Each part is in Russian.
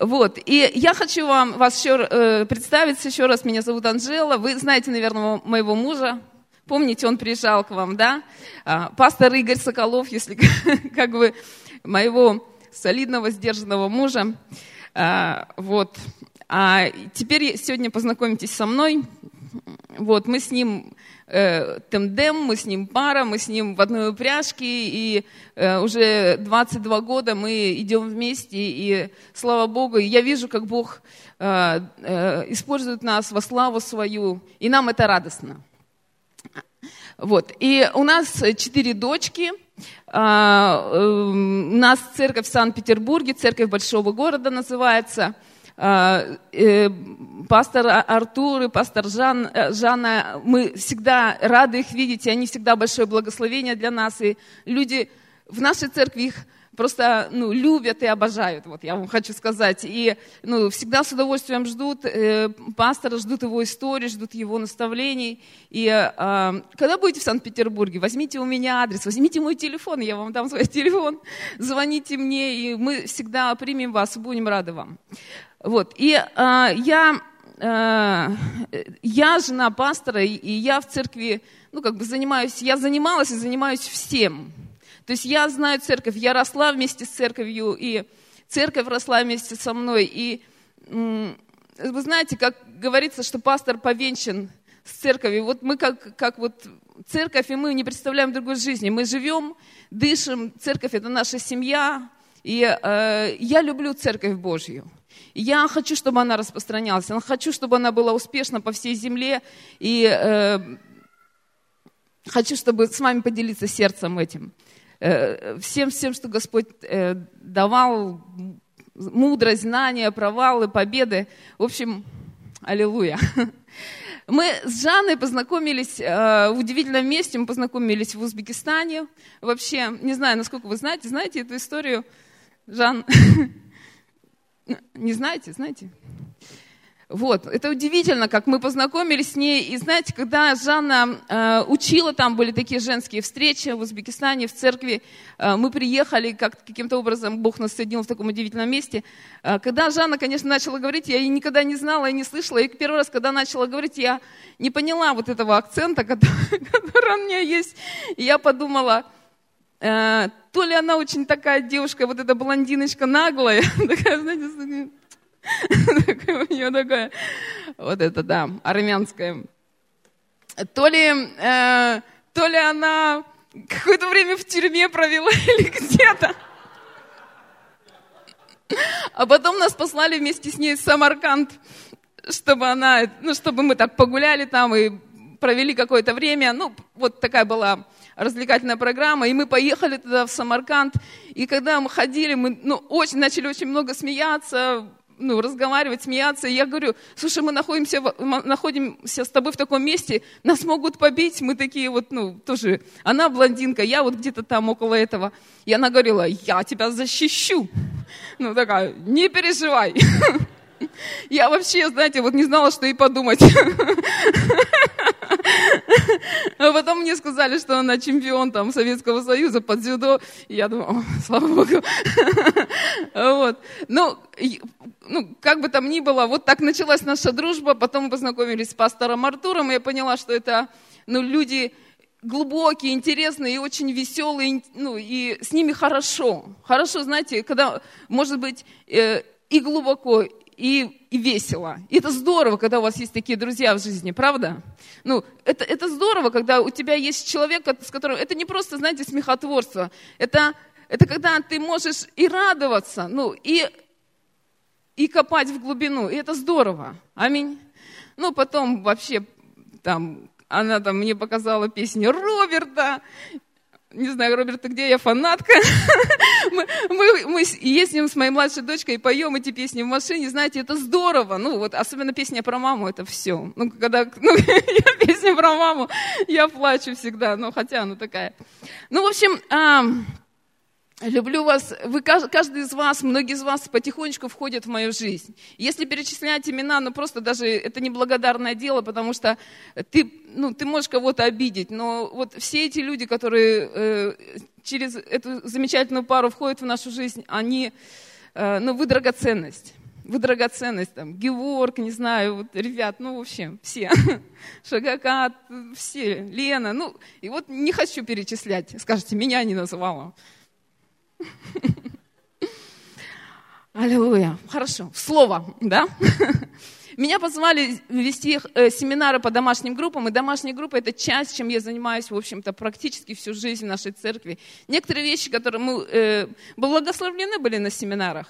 Вот, и я хочу вам вас еще э, представиться еще раз. Меня зовут Анжела. Вы знаете, наверное, моего мужа. Помните, он приезжал к вам, да? А, пастор Игорь Соколов, если как бы моего солидного, сдержанного мужа. А, вот. А теперь сегодня познакомитесь со мной. Вот, мы с ним э, тандем, мы с ним пара, мы с ним в одной упряжке, и э, уже 22 года мы идем вместе, и слава Богу, я вижу, как Бог э, э, использует нас во славу свою, и нам это радостно. Вот. И у нас четыре дочки. А, э, у нас церковь в Санкт-Петербурге, церковь большого города называется – пастор Артур и пастор Жан, э, Жанна, мы всегда рады их видеть, и они всегда большое благословение для нас. И люди в нашей церкви их просто ну, любят и обожают, вот я вам хочу сказать. И ну, всегда с удовольствием ждут э, пастора, ждут его истории, ждут его наставлений. И э, когда будете в Санкт-Петербурге, возьмите у меня адрес, возьмите мой телефон, я вам дам свой телефон, звоните мне, и мы всегда примем вас, будем рады вам. Вот. И э, я, э, я жена пастора, и я в церкви, ну, как бы занимаюсь, я занималась и занимаюсь всем. То есть я знаю церковь, я росла вместе с церковью, и церковь росла вместе со мной. И вы знаете, как говорится, что пастор повенчан с церковью. Вот мы как, как вот церковь, и мы не представляем другой жизни. Мы живем, дышим, церковь – это наша семья. И э, я люблю церковь Божью. Я хочу, чтобы она распространялась. Я хочу, чтобы она была успешна по всей земле. И э, хочу, чтобы с вами поделиться сердцем этим. Э, всем, всем, что Господь э, давал, мудрость, знания, провалы, победы. В общем, аллилуйя. Мы с Жанной познакомились э, в удивительном месте, мы познакомились в Узбекистане. Вообще, не знаю, насколько вы знаете, знаете эту историю, Жан? Не знаете? Знаете? Вот, это удивительно, как мы познакомились с ней. И знаете, когда Жанна э, учила, там были такие женские встречи в Узбекистане, в церкви, э, мы приехали, как, каким-то образом Бог нас соединил в таком удивительном месте. Э, когда Жанна, конечно, начала говорить, я ее никогда не знала и не слышала. И первый раз, когда начала говорить, я не поняла вот этого акцента, который, который у меня есть. И я подумала, Э, то ли она очень такая девушка, вот эта блондиночка наглая, такая, знаете, такая у нее такая, вот это, да, армянская. То ли, э, то ли она какое-то время в тюрьме провела или где-то. А потом нас послали вместе с ней в Самарканд, чтобы она, ну, чтобы мы так погуляли там и провели какое-то время. Ну, вот такая была развлекательная программа, и мы поехали туда, в Самарканд, и когда мы ходили, мы ну, очень, начали очень много смеяться, ну, разговаривать, смеяться. И я говорю, слушай, мы находимся, мы находимся с тобой в таком месте, нас могут побить, мы такие вот, ну, тоже, она блондинка, я вот где-то там около этого. И она говорила, я тебя защищу. Ну, такая, не переживай. Я вообще, знаете, вот не знала, что и подумать. А потом мне сказали, что она чемпион там Советского Союза под дзюдо. И я думаю, слава богу. Вот. Ну, ну, как бы там ни было, вот так началась наша дружба. Потом мы познакомились с пастором Артуром, и я поняла, что это ну, люди глубокие, интересные и очень веселые, ну, и с ними хорошо. Хорошо, знаете, когда, может быть, э, и глубоко, и, и весело. И это здорово, когда у вас есть такие друзья в жизни, правда? Ну, это, это здорово, когда у тебя есть человек, с которым... Это не просто, знаете, смехотворство. Это, это когда ты можешь и радоваться, ну, и, и копать в глубину. И это здорово. Аминь. Ну, потом вообще там она там мне показала песню Роберта, не знаю, Роберт, ты где, я фанатка. мы, мы, мы ездим с моей младшей дочкой и поем эти песни в машине, знаете, это здорово. Ну, вот особенно песня про маму, это все. Ну, когда ну, я песня про маму, я плачу всегда, ну, хотя она такая. Ну, в общем, Люблю вас. Вы, каждый из вас, многие из вас потихонечку входят в мою жизнь. Если перечислять имена, ну просто даже это неблагодарное дело, потому что ты, ну, ты можешь кого-то обидеть, но вот все эти люди, которые э, через эту замечательную пару входят в нашу жизнь, они, э, ну, вы драгоценность. вы драгоценность, там, Геворг, не знаю, вот, ребят, ну, в общем, все, Шагакат, все, Лена, ну, и вот не хочу перечислять, скажете, меня не называла. Аллилуйя. Хорошо. Слово, да? Меня позвали вести э, семинары по домашним группам, и домашняя группа – это часть, чем я занимаюсь, в общем-то, практически всю жизнь в нашей церкви. Некоторые вещи, которые мы э, благословлены были на семинарах.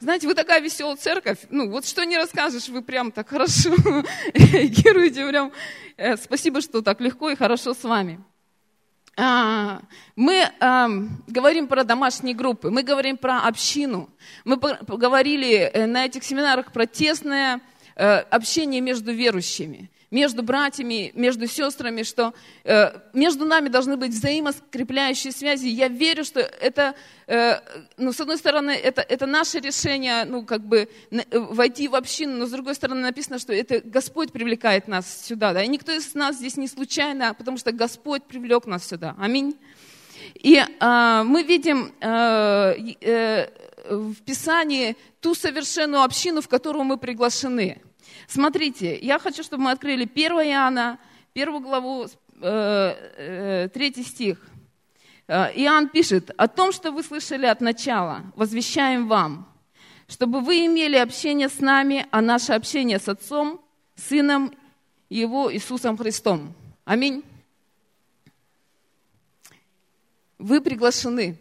Знаете, вы такая веселая церковь, ну вот что не расскажешь, вы прям так хорошо реагируете, прям э, спасибо, что так легко и хорошо с вами. А, мы говорим про домашние группы, мы говорим про общину. Мы говорили э, на этих семинарах про тесное Э, общение между верующими, между братьями, между сестрами, что э, между нами должны быть взаимоскрепляющие связи. Я верю, что это, э, ну, с одной стороны, это, это наше решение, ну, как бы войти в общину, но с другой стороны написано, что это Господь привлекает нас сюда, да, и никто из нас здесь не случайно, потому что Господь привлек нас сюда. Аминь. И э, мы видим э, э, в Писании ту совершенную общину, в которую мы приглашены. Смотрите, я хочу, чтобы мы открыли 1 Иоанна, первую главу, э, э, третий стих. Э, Иоанн пишет, «О том, что вы слышали от начала, возвещаем вам, чтобы вы имели общение с нами, а наше общение с Отцом, Сыном Его Иисусом Христом». Аминь. Вы приглашены.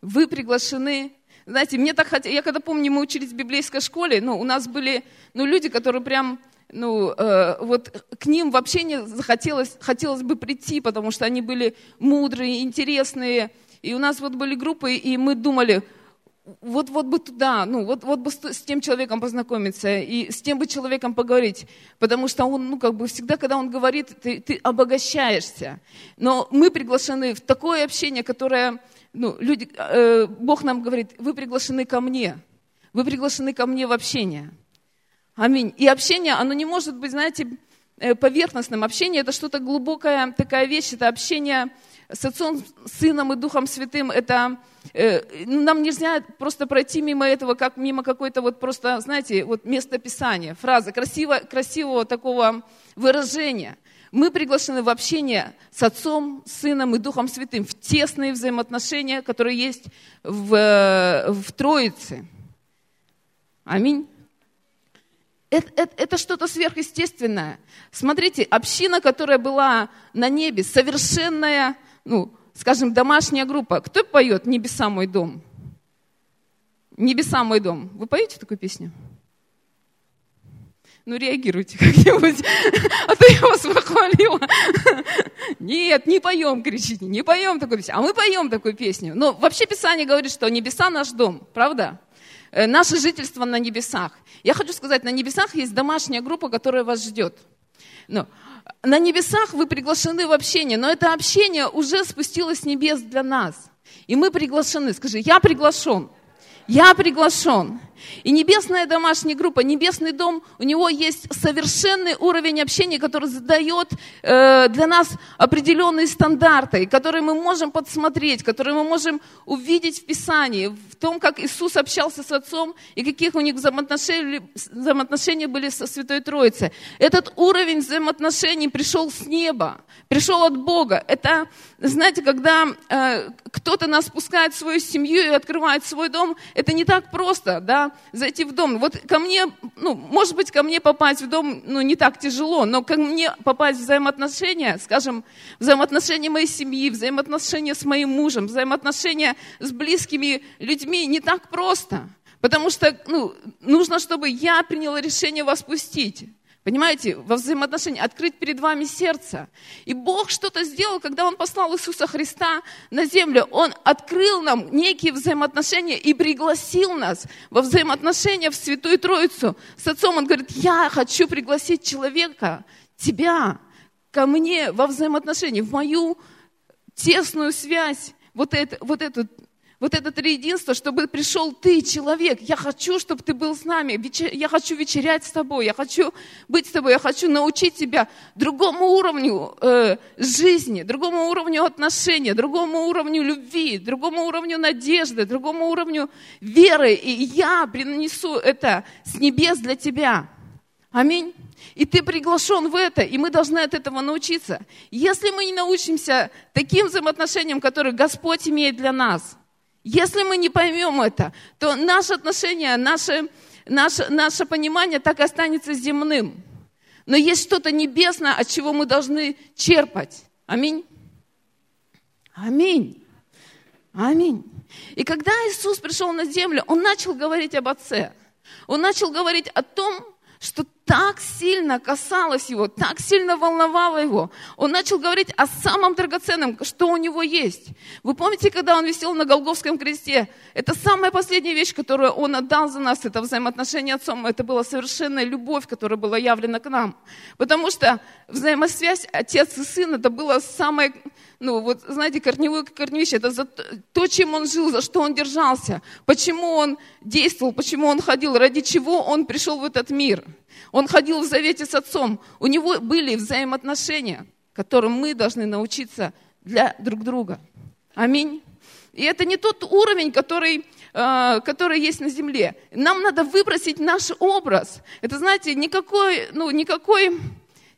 Вы приглашены знаете, мне так хотелось, я когда помню, мы учились в библейской школе, ну, у нас были, ну, люди, которые прям, ну, э, вот к ним вообще не захотелось, хотелось бы прийти, потому что они были мудрые, интересные, и у нас вот были группы, и мы думали, вот, вот бы туда, ну, вот, вот бы с, тем человеком познакомиться и с тем бы человеком поговорить, потому что он, ну, как бы всегда, когда он говорит, ты, ты обогащаешься. Но мы приглашены в такое общение, которое, ну, люди, э, Бог нам говорит, вы приглашены ко мне, вы приглашены ко мне в общение. Аминь. И общение, оно не может быть, знаете, э, поверхностным. Общение – это что-то глубокая такая вещь, это общение с Отцом, Сыном и Духом Святым. Это э, нам нельзя просто пройти мимо этого, как мимо какой-то вот просто, знаете, вот место Писания, фраза, красиво, красивого такого выражения. Мы приглашены в общение с Отцом, Сыном и Духом Святым, в тесные взаимоотношения, которые есть в, в Троице. Аминь. Это, это, это что-то сверхъестественное. Смотрите, община, которая была на небе, совершенная, ну, скажем, домашняя группа. Кто поет «Небеса мой дом»? «Небеса мой дом». Вы поете такую песню? Ну, реагируйте как-нибудь, а то я вас похвалила. Нет, не поем, кричите, не поем такую песню. А мы поем такую песню. Но вообще Писание говорит, что небеса наш дом, правда? Э, наше жительство на небесах. Я хочу сказать, на небесах есть домашняя группа, которая вас ждет. Но на небесах вы приглашены в общение, но это общение уже спустилось с небес для нас. И мы приглашены. Скажи, я приглашен. Я приглашен. И небесная домашняя группа, небесный дом, у него есть совершенный уровень общения, который задает э, для нас определенные стандарты, которые мы можем подсмотреть, которые мы можем увидеть в Писании, в том, как Иисус общался с Отцом и каких у них взаимоотношения, взаимоотношения были со Святой Троицей. Этот уровень взаимоотношений пришел с неба, пришел от Бога. Это, знаете, когда э, кто-то нас пускает в свою семью и открывает свой дом, это не так просто, да, зайти в дом. Вот ко мне, ну, может быть, ко мне попасть в дом, ну, не так тяжело, но ко мне попасть в взаимоотношения, скажем, взаимоотношения моей семьи, взаимоотношения с моим мужем, взаимоотношения с близкими людьми не так просто. Потому что, ну, нужно, чтобы я приняла решение вас пустить. Понимаете, во взаимоотношении открыть перед вами сердце. И Бог что-то сделал, когда Он послал Иисуса Христа на землю. Он открыл нам некие взаимоотношения и пригласил нас во взаимоотношения в Святую Троицу. С Отцом Он говорит, я хочу пригласить человека, тебя, ко мне во взаимоотношения, в мою тесную связь, вот, это, вот эту вот это триединство, чтобы пришел ты, человек. Я хочу, чтобы ты был с нами. Я хочу вечерять с тобой. Я хочу быть с тобой. Я хочу научить тебя другому уровню э, жизни, другому уровню отношения, другому уровню любви, другому уровню надежды, другому уровню веры. И я принесу это с небес для тебя. Аминь. И ты приглашен в это, и мы должны от этого научиться. Если мы не научимся таким взаимоотношениям, которые Господь имеет для нас – если мы не поймем это, то наше отношение, наше, наше, наше понимание так останется земным. Но есть что-то небесное, от чего мы должны черпать. Аминь. Аминь. Аминь. И когда Иисус пришел на землю, Он начал говорить об Отце. Он начал говорить о том, что так сильно касалось его, так сильно волновало его. Он начал говорить о самом драгоценном, что у него есть. Вы помните, когда он висел на Голговском кресте? Это самая последняя вещь, которую он отдал за нас, это взаимоотношение отцом. Это была совершенная любовь, которая была явлена к нам. Потому что взаимосвязь отец и сын, это было самое ну вот знаете, корневое корневище, это за то, чем он жил, за что он держался, почему он действовал, почему он ходил, ради чего он пришел в этот мир. Он ходил в завете с отцом. У него были взаимоотношения, которым мы должны научиться для друг друга. Аминь. И это не тот уровень, который, э, который есть на земле. Нам надо выбросить наш образ. Это, знаете, никакой, ну, никакой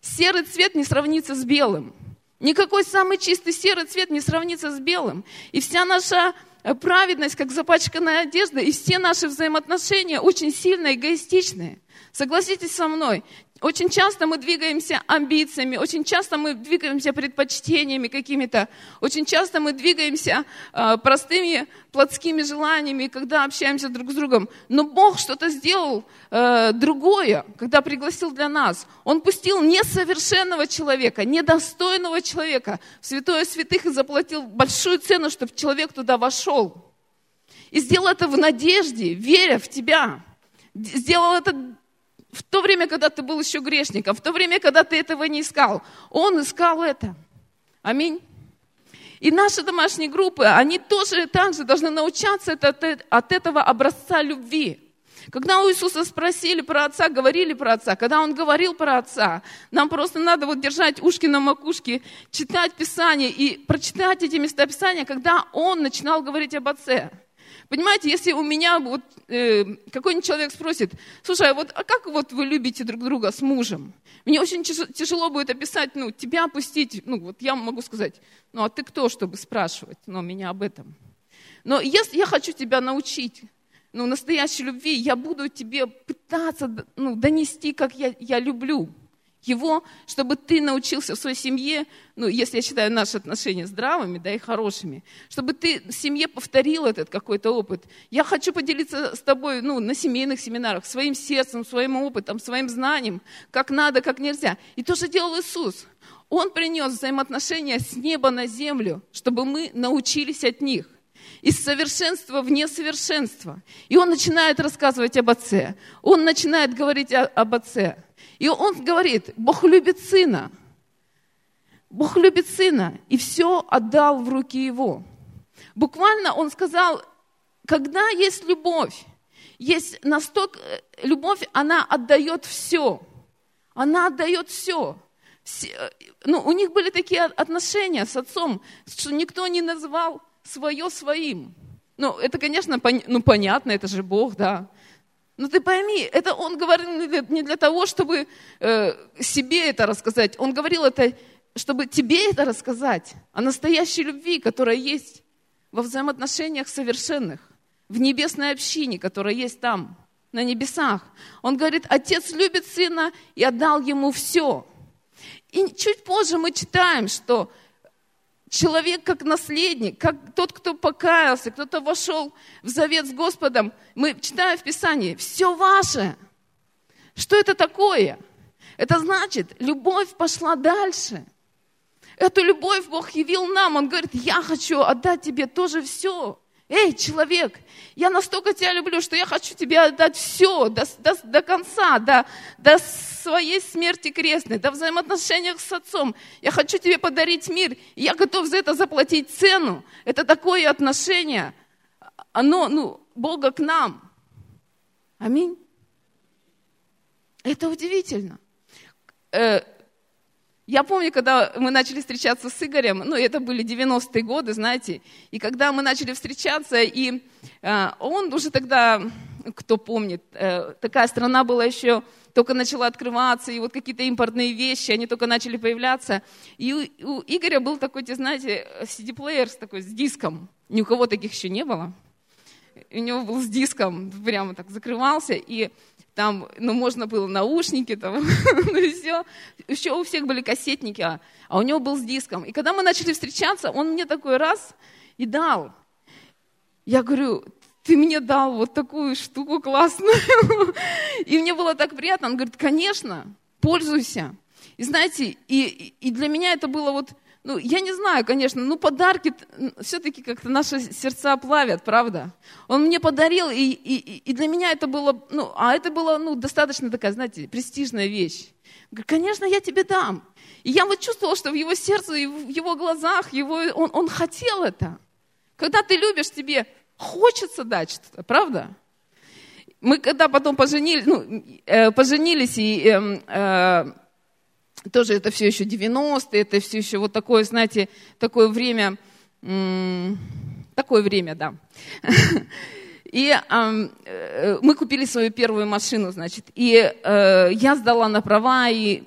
серый цвет не сравнится с белым. Никакой самый чистый серый цвет не сравнится с белым. И вся наша э, праведность, как запачканная одежда, и все наши взаимоотношения очень сильно эгоистичные. Согласитесь со мной, очень часто мы двигаемся амбициями, очень часто мы двигаемся предпочтениями какими-то, очень часто мы двигаемся э, простыми плотскими желаниями, когда общаемся друг с другом. Но Бог что-то сделал э, другое, когда пригласил для нас. Он пустил несовершенного человека, недостойного человека в святое святых и заплатил большую цену, чтобы человек туда вошел. И сделал это в надежде, веря в тебя. Сделал это в то время, когда ты был еще грешником, в то время, когда ты этого не искал, Он искал это. Аминь. И наши домашние группы, они тоже также должны научаться от этого образца любви. Когда у Иисуса спросили про Отца, говорили про Отца, когда Он говорил про Отца, нам просто надо вот держать ушки на макушке, читать Писание и прочитать эти места Писания, когда Он начинал говорить об Отце. Понимаете, если у меня вот э, какой-нибудь человек спросит, слушай, а вот а как вот вы любите друг друга с мужем? Мне очень тяжело будет описать, ну, тебя опустить, ну, вот я могу сказать, ну, а ты кто, чтобы спрашивать, ну, меня об этом? Но если я хочу тебя научить, ну, настоящей любви, я буду тебе пытаться, ну, донести, как я, я люблю его, чтобы ты научился в своей семье, ну, если я считаю наши отношения здравыми, да, и хорошими, чтобы ты в семье повторил этот какой-то опыт. Я хочу поделиться с тобой, ну, на семейных семинарах, своим сердцем, своим опытом, своим знанием, как надо, как нельзя. И то же делал Иисус. Он принес взаимоотношения с неба на землю, чтобы мы научились от них из совершенства в несовершенство. И он начинает рассказывать об Отце. Он начинает говорить о, об Отце. И он говорит, Бог любит Сына. Бог любит Сына. И все отдал в руки Его. Буквально он сказал, когда есть любовь, есть настолько... Любовь, она отдает все. Она отдает все. все ну, у них были такие отношения с отцом, что никто не называл свое своим. Ну, это, конечно, пон, ну, понятно, это же Бог, да. Но ты пойми, это он говорил не для того, чтобы э, себе это рассказать. Он говорил это, чтобы тебе это рассказать. О настоящей любви, которая есть во взаимоотношениях совершенных, в небесной общине, которая есть там, на небесах. Он говорит, отец любит сына и отдал ему все. И чуть позже мы читаем, что человек как наследник, как тот, кто покаялся, кто-то вошел в завет с Господом, мы читаем в Писании, все ваше. Что это такое? Это значит, любовь пошла дальше. Эту любовь Бог явил нам. Он говорит, я хочу отдать тебе тоже все. Эй, человек, я настолько тебя люблю, что я хочу тебе отдать все до, до, до конца, до, до своей смерти крестной, до взаимоотношениях с отцом. Я хочу тебе подарить мир, и я готов за это заплатить цену. Это такое отношение, оно, ну, Бога к нам. Аминь. Это удивительно. Я помню, когда мы начали встречаться с Игорем, ну, это были 90-е годы, знаете, и когда мы начали встречаться, и э, он уже тогда, кто помнит, э, такая страна была еще, только начала открываться, и вот какие-то импортные вещи, они только начали появляться. И у, у Игоря был такой, знаете, CD-плеер такой, с диском. Ни у кого таких еще не было. У него был с диском, прямо так закрывался, и там, ну, можно было наушники, там, ну и все. Еще у всех были кассетники, а, а у него был с диском. И когда мы начали встречаться, он мне такой раз и дал. Я говорю, ты мне дал вот такую штуку классную. И мне было так приятно. Он говорит, конечно, пользуйся. И знаете, и, и для меня это было вот, ну, я не знаю, конечно, ну, подарки все-таки как-то наши сердца плавят, правда? Он мне подарил, и, и, и для меня это было, ну, а это было, ну, достаточно такая, знаете, престижная вещь. Конечно, я тебе дам. И я вот чувствовала, что в его сердце, и в его глазах, его, он, он хотел это. Когда ты любишь, тебе хочется дать что-то, правда? Мы когда потом поженились, ну, э, поженились и э, э, тоже это все еще 90-е, это все еще вот такое, знаете, такое время, такое время, да. И э, мы купили свою первую машину, значит, и э, я сдала на права, и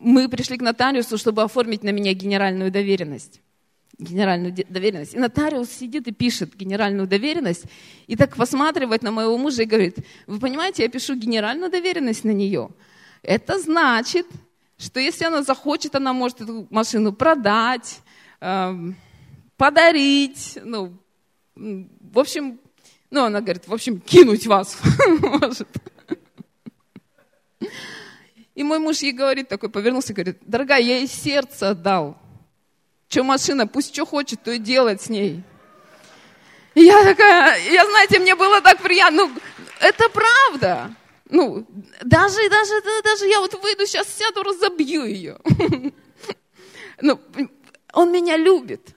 мы пришли к нотариусу, чтобы оформить на меня генеральную доверенность. Генеральную доверенность. И нотариус сидит и пишет генеральную доверенность, и так посматривает на моего мужа и говорит, вы понимаете, я пишу генеральную доверенность на нее. Это значит, что если она захочет, она может эту машину продать, э, подарить, ну, в общем, ну, она говорит, в общем, кинуть вас может. И мой муж ей говорит, такой повернулся, говорит, дорогая, я ей сердце отдал. Что машина, пусть что хочет, то и делать с ней. И я такая, я, знаете, мне было так приятно. Ну, это правда. Ну, даже, даже, даже я вот выйду, сейчас сяду, разобью ее. Ну, он меня любит.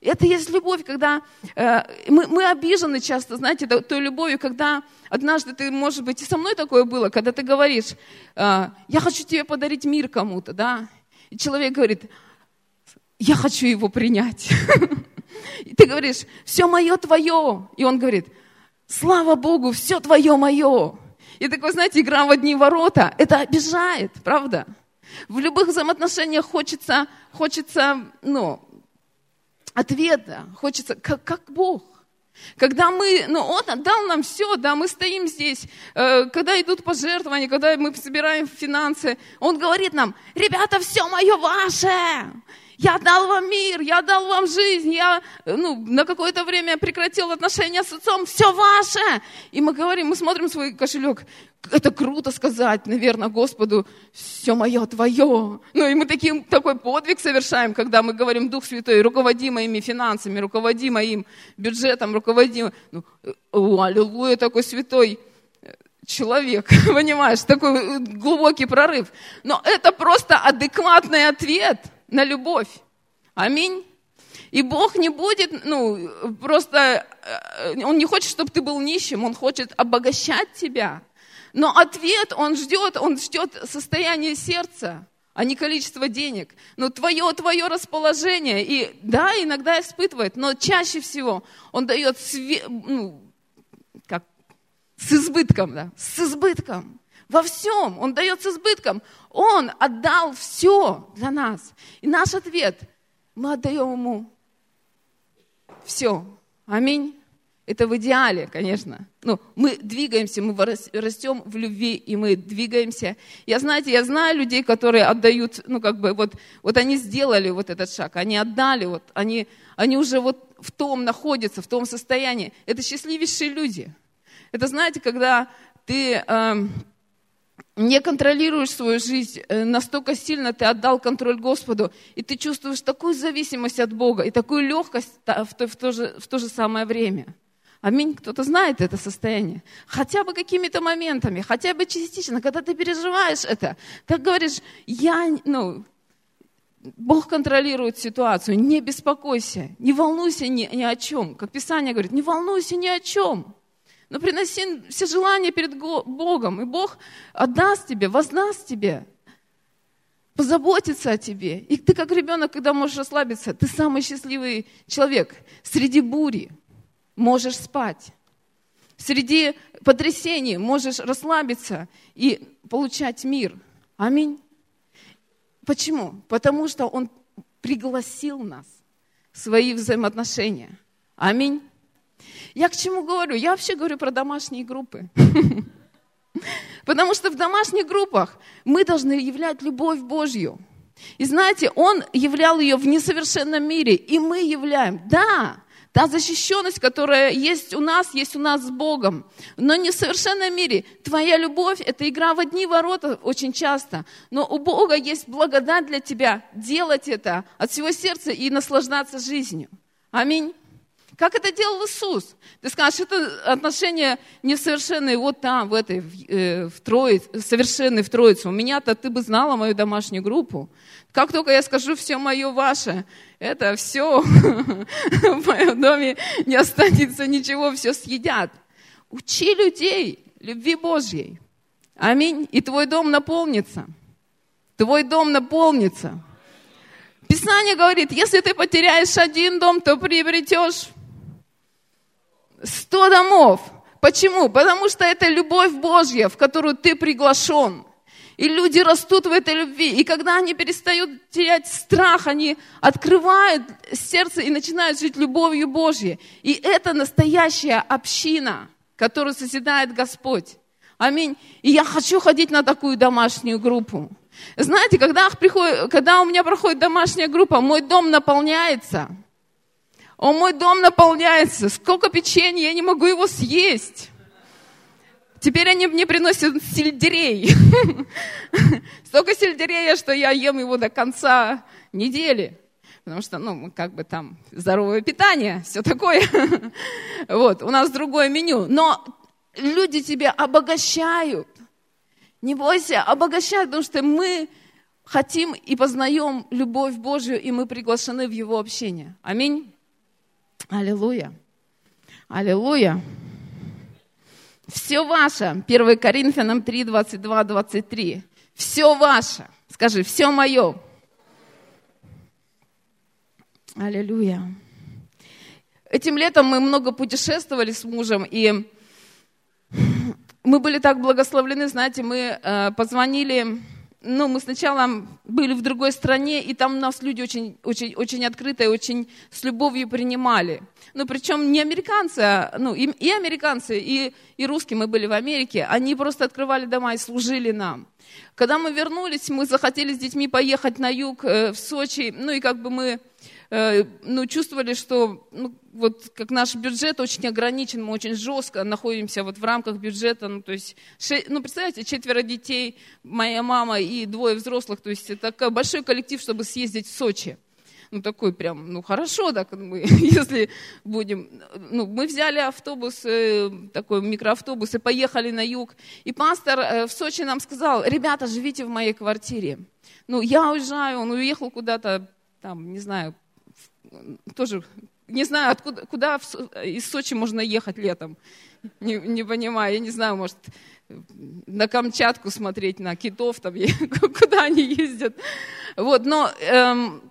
Это есть любовь, когда э, мы, мы обижены часто, знаете, той любовью, когда однажды ты, может быть, и со мной такое было, когда ты говоришь, э, я хочу тебе подарить мир кому-то, да, и человек говорит, я хочу его принять. И ты говоришь, все мое твое. И он говорит, слава Богу, все твое мое. И такой, знаете, игра в одни ворота, это обижает, правда? В любых взаимоотношениях хочется, хочется, ну, ответа, хочется, как, как Бог. Когда мы, ну, Он отдал нам все, да, мы стоим здесь, э, когда идут пожертвования, когда мы собираем финансы, Он говорит нам, ребята, все мое ваше, я дал вам мир, я дал вам жизнь, я ну, на какое-то время прекратил отношения с отцом, все ваше. И мы говорим, мы смотрим свой кошелек, это круто сказать, наверное, Господу, все мое твое. Ну и мы таким, такой подвиг совершаем, когда мы говорим, Дух Святой, руководи моими финансами, руководи моим бюджетом, руководи. Ну, о, аллилуйя, такой святой человек, понимаешь, такой глубокий прорыв. Но это просто адекватный ответ – на любовь. Аминь. И Бог не будет, ну, просто, э, Он не хочет, чтобы ты был нищим, Он хочет обогащать тебя. Но ответ Он ждет, Он ждет состояние сердца, а не количество денег. Но твое, твое расположение, и да, иногда испытывает, но чаще всего Он дает све, ну, как, с избытком, да, с избытком. Во всем. Он дает с избытком. Он отдал все для нас. И наш ответ, мы отдаем ему все. Аминь. Это в идеале, конечно. Ну, мы двигаемся, мы растем в любви, и мы двигаемся. Я, знаете, я знаю людей, которые отдают, ну, как бы, вот, вот они сделали вот этот шаг, они отдали, вот, они, они уже вот в том находятся, в том состоянии. Это счастливейшие люди. Это, знаете, когда ты... Э, не контролируешь свою жизнь, э, настолько сильно ты отдал контроль Господу, и ты чувствуешь такую зависимость от Бога и такую легкость в то, в то, же, в то же самое время. Аминь. Кто-то знает это состояние. Хотя бы какими-то моментами, хотя бы частично, когда ты переживаешь это, ты говоришь, я, ну, Бог контролирует ситуацию, не беспокойся, не волнуйся ни, ни о чем. Как Писание говорит, не волнуйся ни о чем. Но приноси все желания перед Богом, и Бог отдаст тебе, воздаст тебе, позаботится о тебе. И ты как ребенок, когда можешь расслабиться, ты самый счастливый человек. Среди бури можешь спать. Среди потрясений можешь расслабиться и получать мир. Аминь. Почему? Потому что Он пригласил нас в свои взаимоотношения. Аминь. Я к чему говорю? Я вообще говорю про домашние группы. Потому что в домашних группах мы должны являть любовь Божью. И знаете, Он являл ее в несовершенном мире, и мы являем. Да, Та защищенность, которая есть у нас, есть у нас с Богом. Но не в совершенном мире. Твоя любовь – это игра в одни ворота очень часто. Но у Бога есть благодать для тебя делать это от всего сердца и наслаждаться жизнью. Аминь. Как это делал Иисус? Ты скажешь, это отношения несовершенные вот там, в этой, в, э, Троице, совершенные в Троице. У меня-то ты бы знала мою домашнюю группу. Как только я скажу все мое ваше, это все в моем доме не останется ничего, все съедят. Учи людей любви Божьей. Аминь. И твой дом наполнится. Твой дом наполнится. Писание говорит, если ты потеряешь один дом, то приобретешь Сто домов. Почему? Потому что это любовь Божья, в которую ты приглашен. И люди растут в этой любви. И когда они перестают терять страх, они открывают сердце и начинают жить любовью Божьей. И это настоящая община, которую созидает Господь. Аминь. И я хочу ходить на такую домашнюю группу. Знаете, когда, приходит, когда у меня проходит домашняя группа, мой дом наполняется – о, мой дом наполняется. Сколько печенья, я не могу его съесть. Теперь они мне приносят сельдерей. Столько сельдерея, что я ем его до конца недели. Потому что, ну, как бы там здоровое питание, все такое. Вот, у нас другое меню. Но люди тебя обогащают. Не бойся, обогащают, потому что мы хотим и познаем любовь Божью, и мы приглашены в Его общение. Аминь. Аллилуйя. Аллилуйя. Все ваше. 1 Коринфянам 3, 22, 23. Все ваше. Скажи, все мое. Аллилуйя. Этим летом мы много путешествовали с мужем, и мы были так благословлены, знаете, мы э, позвонили ну, мы сначала были в другой стране, и там нас люди очень, очень, очень открыто и очень с любовью принимали. Ну, причем не американцы, а, ну, и, и американцы, и, и русские, мы были в Америке, они просто открывали дома и служили нам. Когда мы вернулись, мы захотели с детьми поехать на юг, э, в Сочи, ну, и как бы мы ну, чувствовали, что ну, вот как наш бюджет очень ограничен, мы очень жестко находимся вот в рамках бюджета, ну, то есть, ше, ну, представляете, четверо детей, моя мама и двое взрослых, то есть это такой большой коллектив, чтобы съездить в Сочи. Ну, такой прям, ну, хорошо, так мы, если будем, ну, мы взяли автобус, э, такой микроавтобус и поехали на юг. И пастор э, в Сочи нам сказал, ребята, живите в моей квартире. Ну, я уезжаю, он уехал куда-то, там, не знаю, тоже не знаю, откуда, куда из Сочи можно ехать летом. Не, не понимаю, я не знаю, может, на Камчатку смотреть, на китов, там, куда они ездят. Вот, но эм,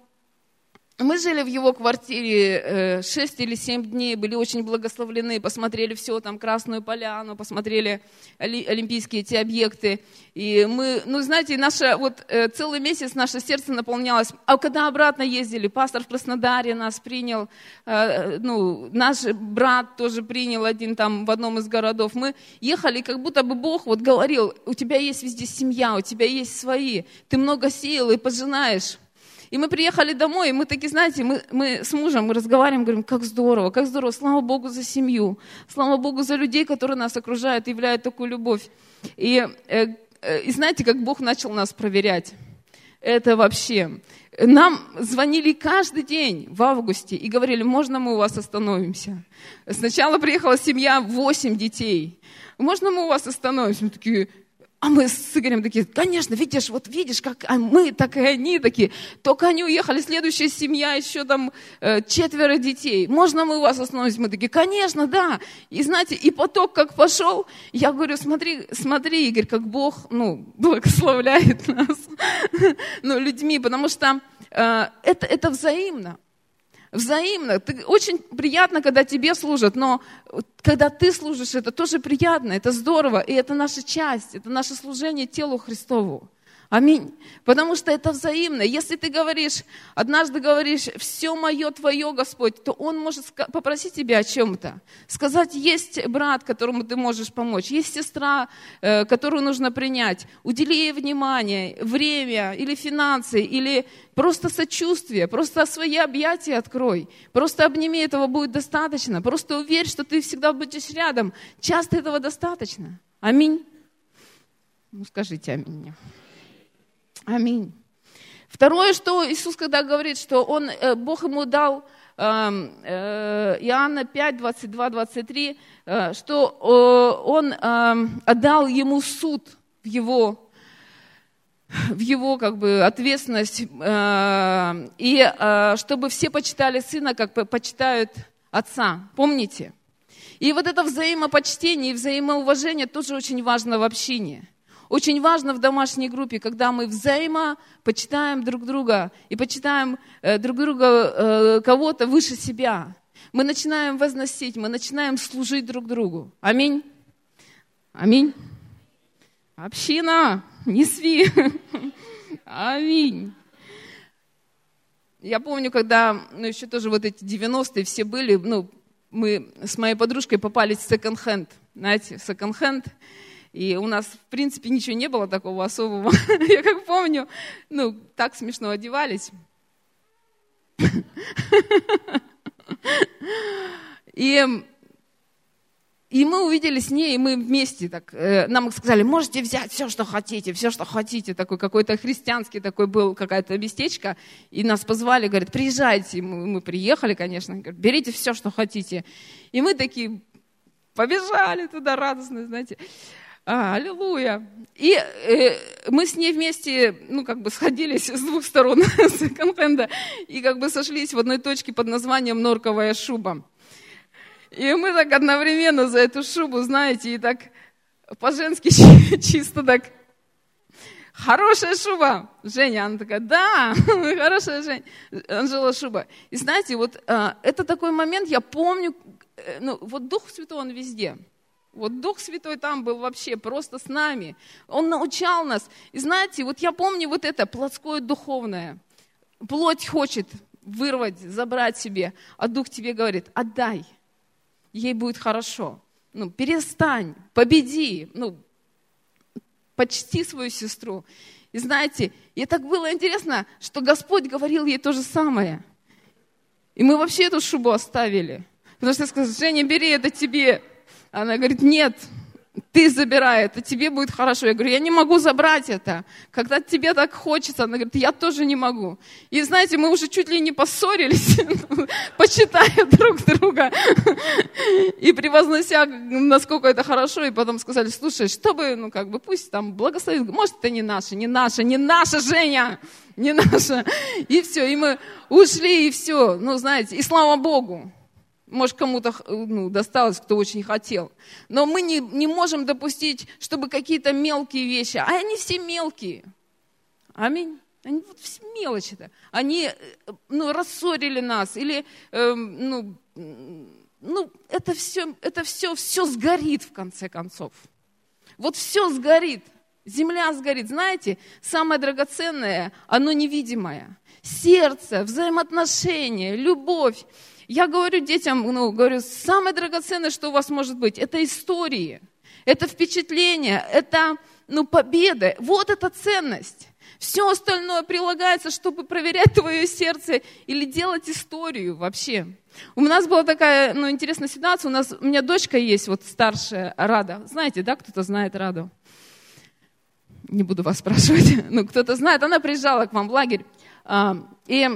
мы жили в его квартире 6 э, или 7 дней, были очень благословлены, посмотрели все, там Красную Поляну, посмотрели олимпийские эти объекты. И мы, ну знаете, наше, вот э, целый месяц наше сердце наполнялось. А когда обратно ездили, пастор в Краснодаре нас принял, э, ну, наш брат тоже принял один там в одном из городов. Мы ехали, как будто бы Бог вот говорил, у тебя есть везде семья, у тебя есть свои, ты много сил и пожинаешь. И мы приехали домой, и мы такие, знаете, мы, мы с мужем мы разговариваем, говорим, как здорово, как здорово, слава Богу за семью, слава Богу за людей, которые нас окружают, являют такую любовь. И, э, э, и знаете, как Бог начал нас проверять? Это вообще... Нам звонили каждый день в августе и говорили, можно мы у вас остановимся? Сначала приехала семья, 8 детей. Можно мы у вас остановимся? Мы такие, А мы с Игорем такие, конечно, видишь, вот видишь, как а мы, так и они такие. Только они уехали, следующая семья, еще там э, четверо детей. Можно мы у вас остановимся? Мы такие, конечно, да. И знаете, и поток как пошел, я говорю, смотри, смотри, Игорь, как Бог, ну, благословляет нас, ну, людьми, потому что э, это, это взаимно взаимно. Ты, очень приятно, когда тебе служат, но когда ты служишь, это тоже приятно, это здорово, и это наша часть, это наше служение телу Христову. Аминь. Потому что это взаимно. Если ты говоришь, однажды говоришь, все мое твое, Господь, то Он может попросить тебя о чем-то. Сказать, есть брат, которому ты можешь помочь, есть сестра, э, которую нужно принять. Удели ей внимание, время или финансы, или просто сочувствие, просто свои объятия открой. Просто обними, этого будет достаточно. Просто уверь, что ты всегда будешь рядом. Часто этого достаточно. Аминь. Ну, скажите аминь. Аминь. Второе, что Иисус, когда говорит, что он, э, Бог ему дал, эм, э, Иоанна 5, 22, 23, что э, он эм, отдал ему суд в его в его как бы ответственность, и чтобы все почитали сына, как почитают отца. Помните? И вот это взаимопочтение и взаимоуважение тоже очень важно в общине. Очень важно в домашней группе, когда мы взаимопочитаем друг друга и почитаем э, друг друга э, кого-то выше себя. Мы начинаем возносить, мы начинаем служить друг другу. Аминь. Аминь. Община, не сви. Аминь. Я помню, когда, ну, еще тоже вот эти 90-е все были, ну, мы с моей подружкой попались в секонд-хенд, знаете, секонд-хенд. И у нас, в принципе, ничего не было такого особого. Я как помню, ну, так смешно одевались. И, и мы увидели с ней, и мы вместе так, э, нам сказали, можете взять все, что хотите, все, что хотите. Такой какой-то христианский такой был, какая-то местечко. И нас позвали, говорят, приезжайте. Мы, мы приехали, конечно, говорят, берите все, что хотите. И мы такие побежали туда радостно, знаете. А, аллилуйя. И э, мы с ней вместе, ну, как бы сходились с двух сторон секонд-хенда и как бы сошлись в одной точке под названием «Норковая шуба». И мы так одновременно за эту шубу, знаете, и так по-женски чисто так хорошая шуба. Женя, она такая, да, хорошая Женя, Анжела шуба. И знаете, вот а, это такой момент, я помню, э, ну, вот Дух Святой, он везде. Вот Дух Святой там был вообще просто с нами. Он научал нас. И знаете, вот я помню вот это плотское духовное. Плоть хочет вырвать, забрать себе, а Дух тебе говорит, отдай, ей будет хорошо. Ну, перестань, победи, ну, почти свою сестру. И знаете, и так было интересно, что Господь говорил ей то же самое. И мы вообще эту шубу оставили. Потому что я сказала, Женя, бери это тебе. Она говорит, нет, ты забирай это, тебе будет хорошо. Я говорю, я не могу забрать это. Когда тебе так хочется, она говорит, я тоже не могу. И знаете, мы уже чуть ли не поссорились, почитая друг друга и превознося, насколько это хорошо, и потом сказали, слушай, чтобы, ну как бы, пусть там благословит, может, это не наше, не наше, не наша, Женя, не наша. И все, и мы ушли, и все, ну знаете, и слава Богу. Может, кому-то ну, досталось, кто очень хотел. Но мы не, не можем допустить, чтобы какие-то мелкие вещи, а они все мелкие. Аминь. Они вот все мелочи-то. Они ну, рассорили нас. Или, э, ну, ну, это все, это все, все сгорит в конце концов. Вот все сгорит. Земля сгорит. Знаете, самое драгоценное, оно невидимое. Сердце, взаимоотношения, любовь. Я говорю детям, ну, говорю, самое драгоценное, что у вас может быть, это истории, это впечатления, это, ну, победы. Вот эта ценность. Все остальное прилагается, чтобы проверять твое сердце или делать историю вообще. У нас была такая, ну, интересная ситуация. У нас, у меня дочка есть, вот старшая, Рада. Знаете, да, кто-то знает Раду? Не буду вас спрашивать. Ну, кто-то знает. Она приезжала к вам в лагерь. А, и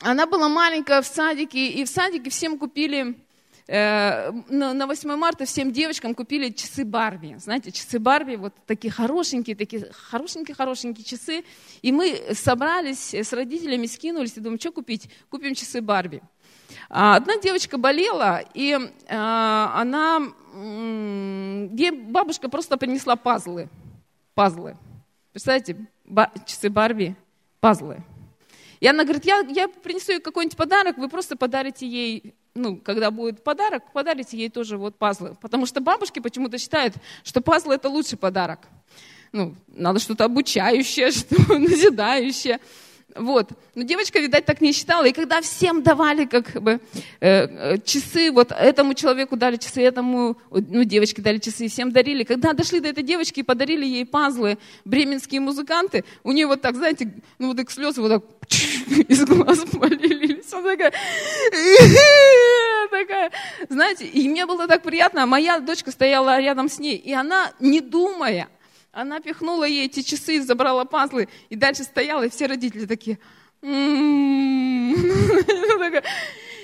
она была маленькая в садике, и в садике всем купили э, на 8 марта всем девочкам купили часы Барби. Знаете, часы Барби, вот такие хорошенькие, такие хорошенькие-хорошенькие часы. И мы собрались с родителями, скинулись и думаем, что купить? Купим часы Барби. А одна девочка болела, и э, она, ей бабушка просто принесла пазлы. Пазлы. Представляете, часы Барби, пазлы. И она говорит, я, я принесу ей какой-нибудь подарок, вы просто подарите ей, ну, когда будет подарок, подарите ей тоже вот пазлы. Потому что бабушки почему-то считают, что пазлы это лучший подарок. Ну, надо что-то обучающее, что назидающее. Вот. Но девочка, видать, так не считала. И когда всем давали как бы э, э, часы, вот этому человеку дали часы, этому, ну, девочке дали часы, всем дарили. Когда дошли до этой девочки и подарили ей пазлы бременские музыканты, у нее вот так, знаете, ну вот так слезы вот так из глаз полились. Она такая, такая, знаете, и мне было так приятно. Моя дочка стояла рядом с ней, и она, не думая, она пихнула ей эти часы, забрала пазлы и дальше стояла, и все родители такие... «М-м-м».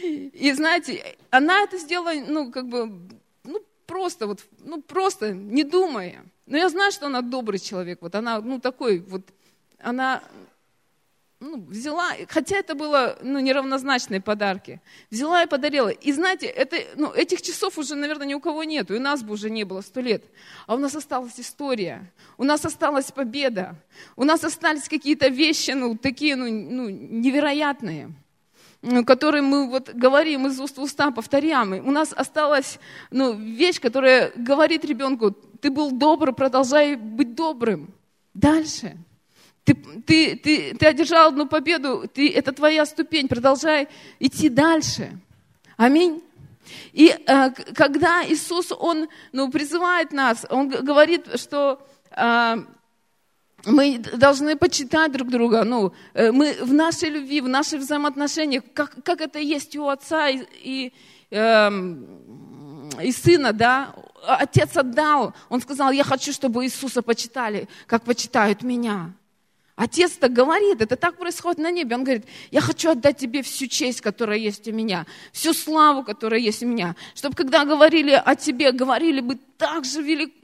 И знаете, она это сделала, ну, как бы, ну, просто, вот, ну, просто, не думая. Но я знаю, что она добрый человек, вот она, ну, такой, вот, она ну, взяла, хотя это было ну, неравнозначные подарки, взяла и подарила. И знаете, это, ну, этих часов уже, наверное, ни у кого нет, и у нас бы уже не было сто лет. А у нас осталась история, у нас осталась победа, у нас остались какие-то вещи, ну, такие, ну, ну невероятные которые мы вот говорим из уст в уста, повторяем. У нас осталась ну, вещь, которая говорит ребенку, ты был добр, продолжай быть добрым. Дальше. Ты, ты, ты, ты одержал одну победу, ты, это твоя ступень, продолжай идти дальше. Аминь. И э, когда Иисус, Он ну, призывает нас, Он говорит, что э, мы должны почитать друг друга, ну, э, мы в нашей любви, в наших взаимоотношениях, как, как это есть у отца и, и, э, и сына, да, отец отдал, он сказал, я хочу, чтобы Иисуса почитали, как почитают меня. Отец так говорит, это так происходит на небе. Он говорит, я хочу отдать тебе всю честь, которая есть у меня, всю славу, которая есть у меня. Чтобы когда говорили о тебе, говорили бы так же велик,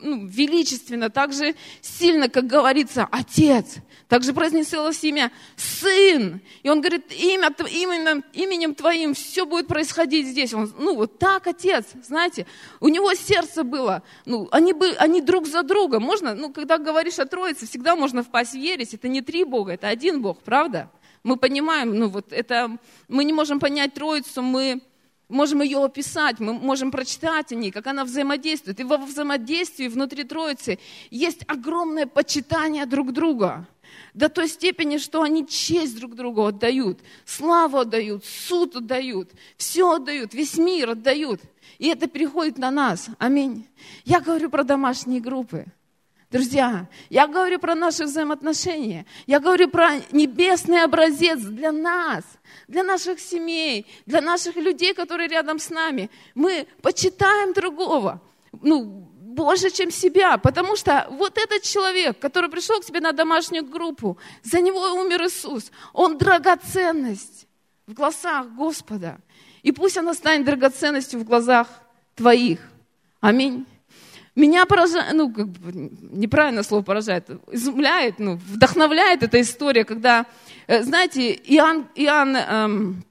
ну, величественно, так же сильно, как говорится, Отец. Также произнеслось имя Сын. И он говорит, имя, именем, именем Твоим все будет происходить здесь. Он, ну, вот так, Отец, знаете. У него сердце было, ну, они, бы, они друг за друга. Можно, ну, когда говоришь о Троице, всегда можно впасть в ересь. Это не три Бога, это один Бог, правда? Мы понимаем, ну, вот это, мы не можем понять Троицу, мы можем ее описать, мы можем прочитать о ней, как она взаимодействует. И во взаимодействии внутри Троицы есть огромное почитание друг друга до той степени, что они честь друг другу отдают, славу отдают, суд отдают, все отдают, весь мир отдают. И это переходит на нас. Аминь. Я говорю про домашние группы. Друзья, я говорю про наши взаимоотношения. Я говорю про небесный образец для нас, для наших семей, для наших людей, которые рядом с нами. Мы почитаем другого. Ну, больше, чем себя. Потому что вот этот человек, который пришел к тебе на домашнюю группу, за него умер Иисус. Он драгоценность в глазах Господа. И пусть она станет драгоценностью в глазах твоих. Аминь. Меня поражает, ну, как бы, неправильно слово поражает, изумляет, ну, вдохновляет эта история, когда, э, знаете, Иоанн, Иоанн эм,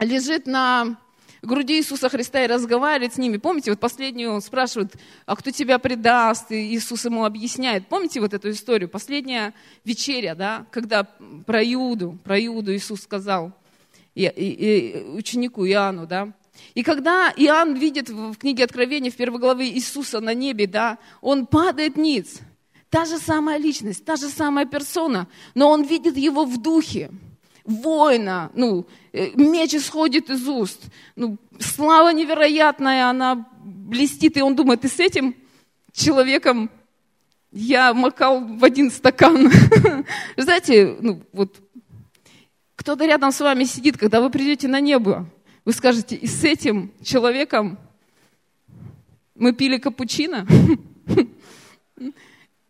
лежит на груди Иисуса Христа и разговаривает с ними. Помните, вот последнюю он спрашивает, а кто тебя предаст? И Иисус ему объясняет. Помните вот эту историю? Последняя вечеря, да, когда про Иуду, про Иуду Иисус сказал и, и, и ученику Иоанну, да. И когда Иоанн видит в книге Откровения, в первой главе Иисуса на небе, да, он падает ниц. Та же самая личность, та же самая персона, но он видит его в духе воина, ну, э, меч исходит из уст, ну, слава невероятная, она блестит, и он думает, и с этим человеком я макал в один стакан. Знаете, ну, вот кто-то рядом с вами сидит, когда вы придете на небо, вы скажете, и с этим человеком мы пили капучино,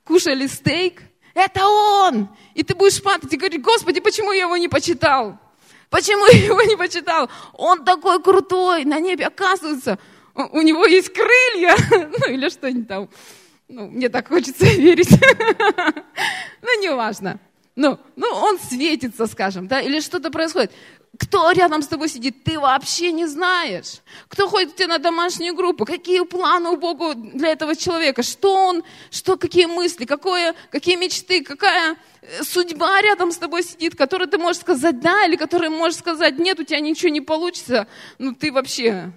кушали стейк – это он! И ты будешь падать и говорить, Господи, почему я его не почитал? Почему я его не почитал? Он такой крутой на небе. Оказывается, у него есть крылья. Ну, или что-нибудь там. Ну, мне так хочется верить. Ну, неважно. Ну, ну, он светится, скажем, да, или что-то происходит. Кто рядом с тобой сидит, ты вообще не знаешь. Кто ходит к тебе на домашнюю группу, какие планы у Бога для этого человека, что он, что, какие мысли, какое, какие мечты, какая э, судьба рядом с тобой сидит, которой ты можешь сказать да, или которой можешь сказать нет, у тебя ничего не получится, ну ты вообще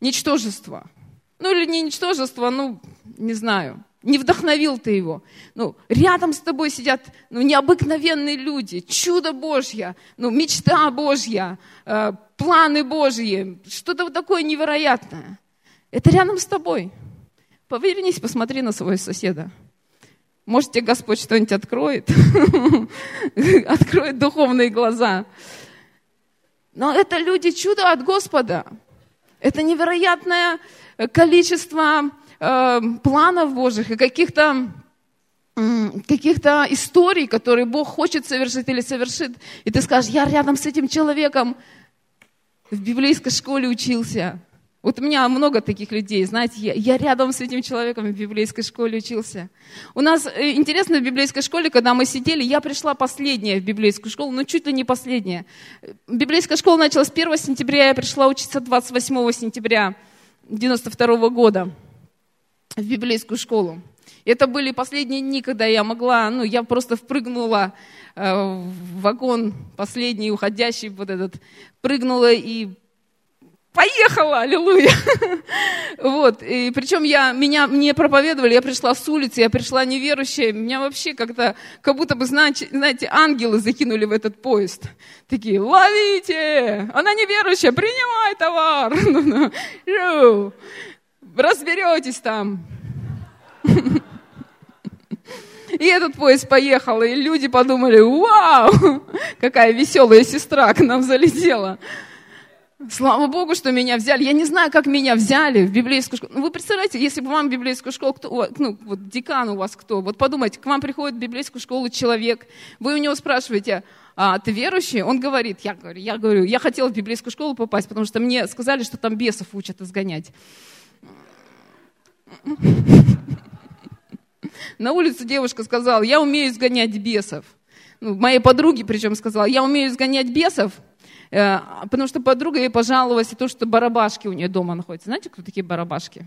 ничтожество. Ну или не ничтожество, ну не знаю. Не вдохновил ты его. Ну, рядом с тобой сидят ну, необыкновенные люди, чудо Божье, ну, мечта Божья, э, планы Божьи, что-то вот такое невероятное. Это рядом с тобой. Повернись, посмотри на своего соседа. Может, тебе Господь что-нибудь откроет, откроет духовные глаза. Но это люди чудо от Господа. Это невероятное количество э, планов Божьих и каких-то каких-то историй, которые Бог хочет совершить или совершит, и ты скажешь, я рядом с этим человеком в библейской школе учился. Вот у меня много таких людей, знаете, я, я рядом с этим человеком в библейской школе учился. У нас э, интересно в библейской школе, когда мы сидели, я пришла последняя в библейскую школу, но чуть ли не последняя. Библейская школа началась 1 сентября, я пришла учиться 28 сентября 92 года в библейскую школу. Это были последние дни, когда я могла, ну, я просто впрыгнула э, в вагон последний, уходящий вот этот, прыгнула и поехала, аллилуйя. вот, и причем я, меня, мне проповедовали, я пришла с улицы, я пришла неверующая, меня вообще как-то, как будто бы, знаете, ангелы закинули в этот поезд. Такие, ловите, она неверующая, принимай товар. Разберетесь там. И этот поезд поехал, и люди подумали, вау, какая веселая сестра к нам залетела. Слава Богу, что меня взяли. Я не знаю, как меня взяли в библейскую школу. Ну, вы представляете, если бы вам в библейскую школу, кто, ну, вот декан у вас кто? Вот подумайте, к вам приходит в библейскую школу человек, вы у него спрашиваете, а, ты верующий? Он говорит, я говорю, я говорю, я хотел в библейскую школу попасть, потому что мне сказали, что там бесов учат изгонять. На улице девушка сказала, я умею изгонять бесов. Ну, моей подруге причем сказала, я умею изгонять бесов, э, потому что подруга ей пожаловалась и то, что барабашки у нее дома находятся. Знаете, кто такие барабашки?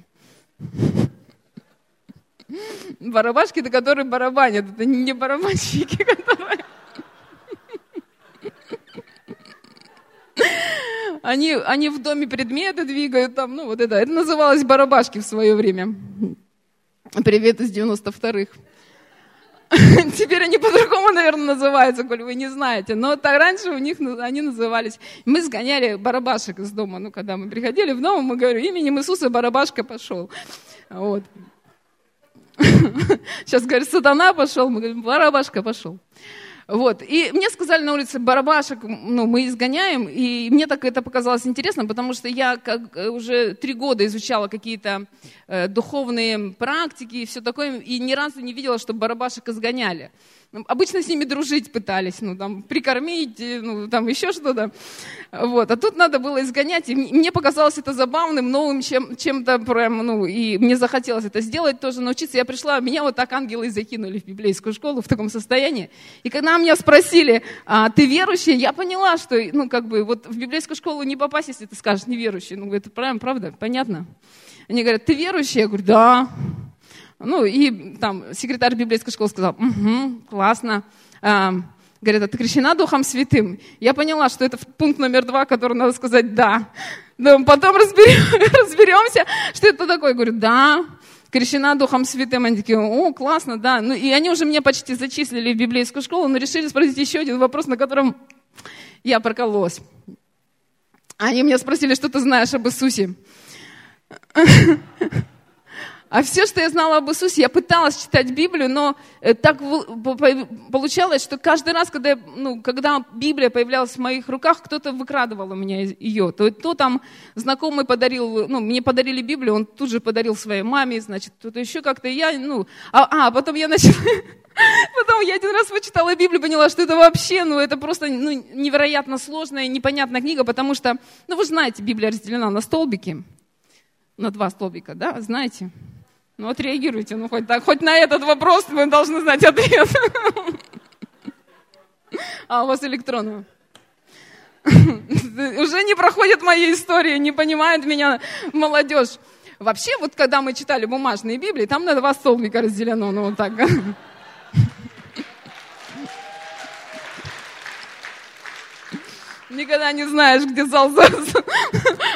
Барабашки, это которые барабанят, это не барабанщики, которые... Они, они в доме предметы двигают, там, ну вот это. Это называлось барабашки в свое время. Привет из 92-х. Теперь они по-другому, наверное, называются, коль вы не знаете. Но так раньше у них они назывались. Мы сгоняли барабашек из дома. Ну, когда мы приходили в дом, мы говорим, именем Иисуса барабашка пошел. Вот. Сейчас, говорит, сатана пошел, мы говорим, барабашка пошел. Вот. И мне сказали на улице, барабашек ну, мы изгоняем, и мне так это показалось интересно, потому что я как, э, уже три года изучала какие-то э, духовные практики и все такое, и ни разу не видела, чтобы барабашек изгоняли. Обычно с ними дружить пытались, ну, там, прикормить, ну, там, еще что-то. Вот. А тут надо было изгонять, и мне показалось это забавным, новым чем, чем-то прям, ну, и мне захотелось это сделать тоже, научиться. Я пришла, меня вот так ангелы закинули в библейскую школу в таком состоянии. И когда меня спросили, а, ты верующий, я поняла, что, ну, как бы, вот в библейскую школу не попасть, если ты скажешь неверующий. Ну, это правильно, правда, понятно? Они говорят, ты верующий? Я говорю, да. Ну, и там секретарь библейской школы сказал, угу, классно. А, говорит, а ты крещена Духом Святым? Я поняла, что это пункт номер два, который надо сказать «да». Но потом разберем, разберемся, что это такое. Я говорю, да, крещена Духом Святым. Они такие, о, классно, да. Ну, и они уже меня почти зачислили в библейскую школу, но решили спросить еще один вопрос, на котором я прокололась. Они меня спросили, что ты знаешь об Иисусе. А все, что я знала об Иисусе, я пыталась читать Библию, но э, так получалось, что каждый раз, когда, я, ну, когда Библия появлялась в моих руках, кто-то выкрадывал у меня ее. То, то там знакомый подарил, ну, мне подарили Библию, он тут же подарил своей маме, значит, кто-то еще как-то, я, ну, а, а потом я начала, потом я один раз почитала Библию, поняла, что это вообще, ну, это просто ну, невероятно сложная, непонятная книга, потому что, ну, вы знаете, Библия разделена на столбики, на два столбика, да, знаете? Ну, отреагируйте, ну, хоть, так, хоть на этот вопрос вы должны знать ответ. А у вас электронную? Уже не проходит моей истории, не понимает меня молодежь. Вообще, вот когда мы читали бумажные Библии, там на два столбика разделено, ну вот так. Никогда не знаешь, где зал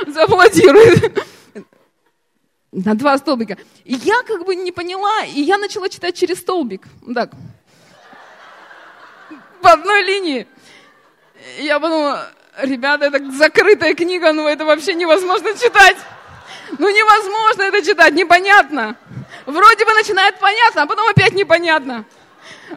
зааплодирует на два столбика. И я как бы не поняла, и я начала читать через столбик. Так. По одной линии. Я подумала, ребята, это закрытая книга, ну это вообще невозможно читать. Ну невозможно это читать, непонятно. Вроде бы начинает понятно, а потом опять непонятно.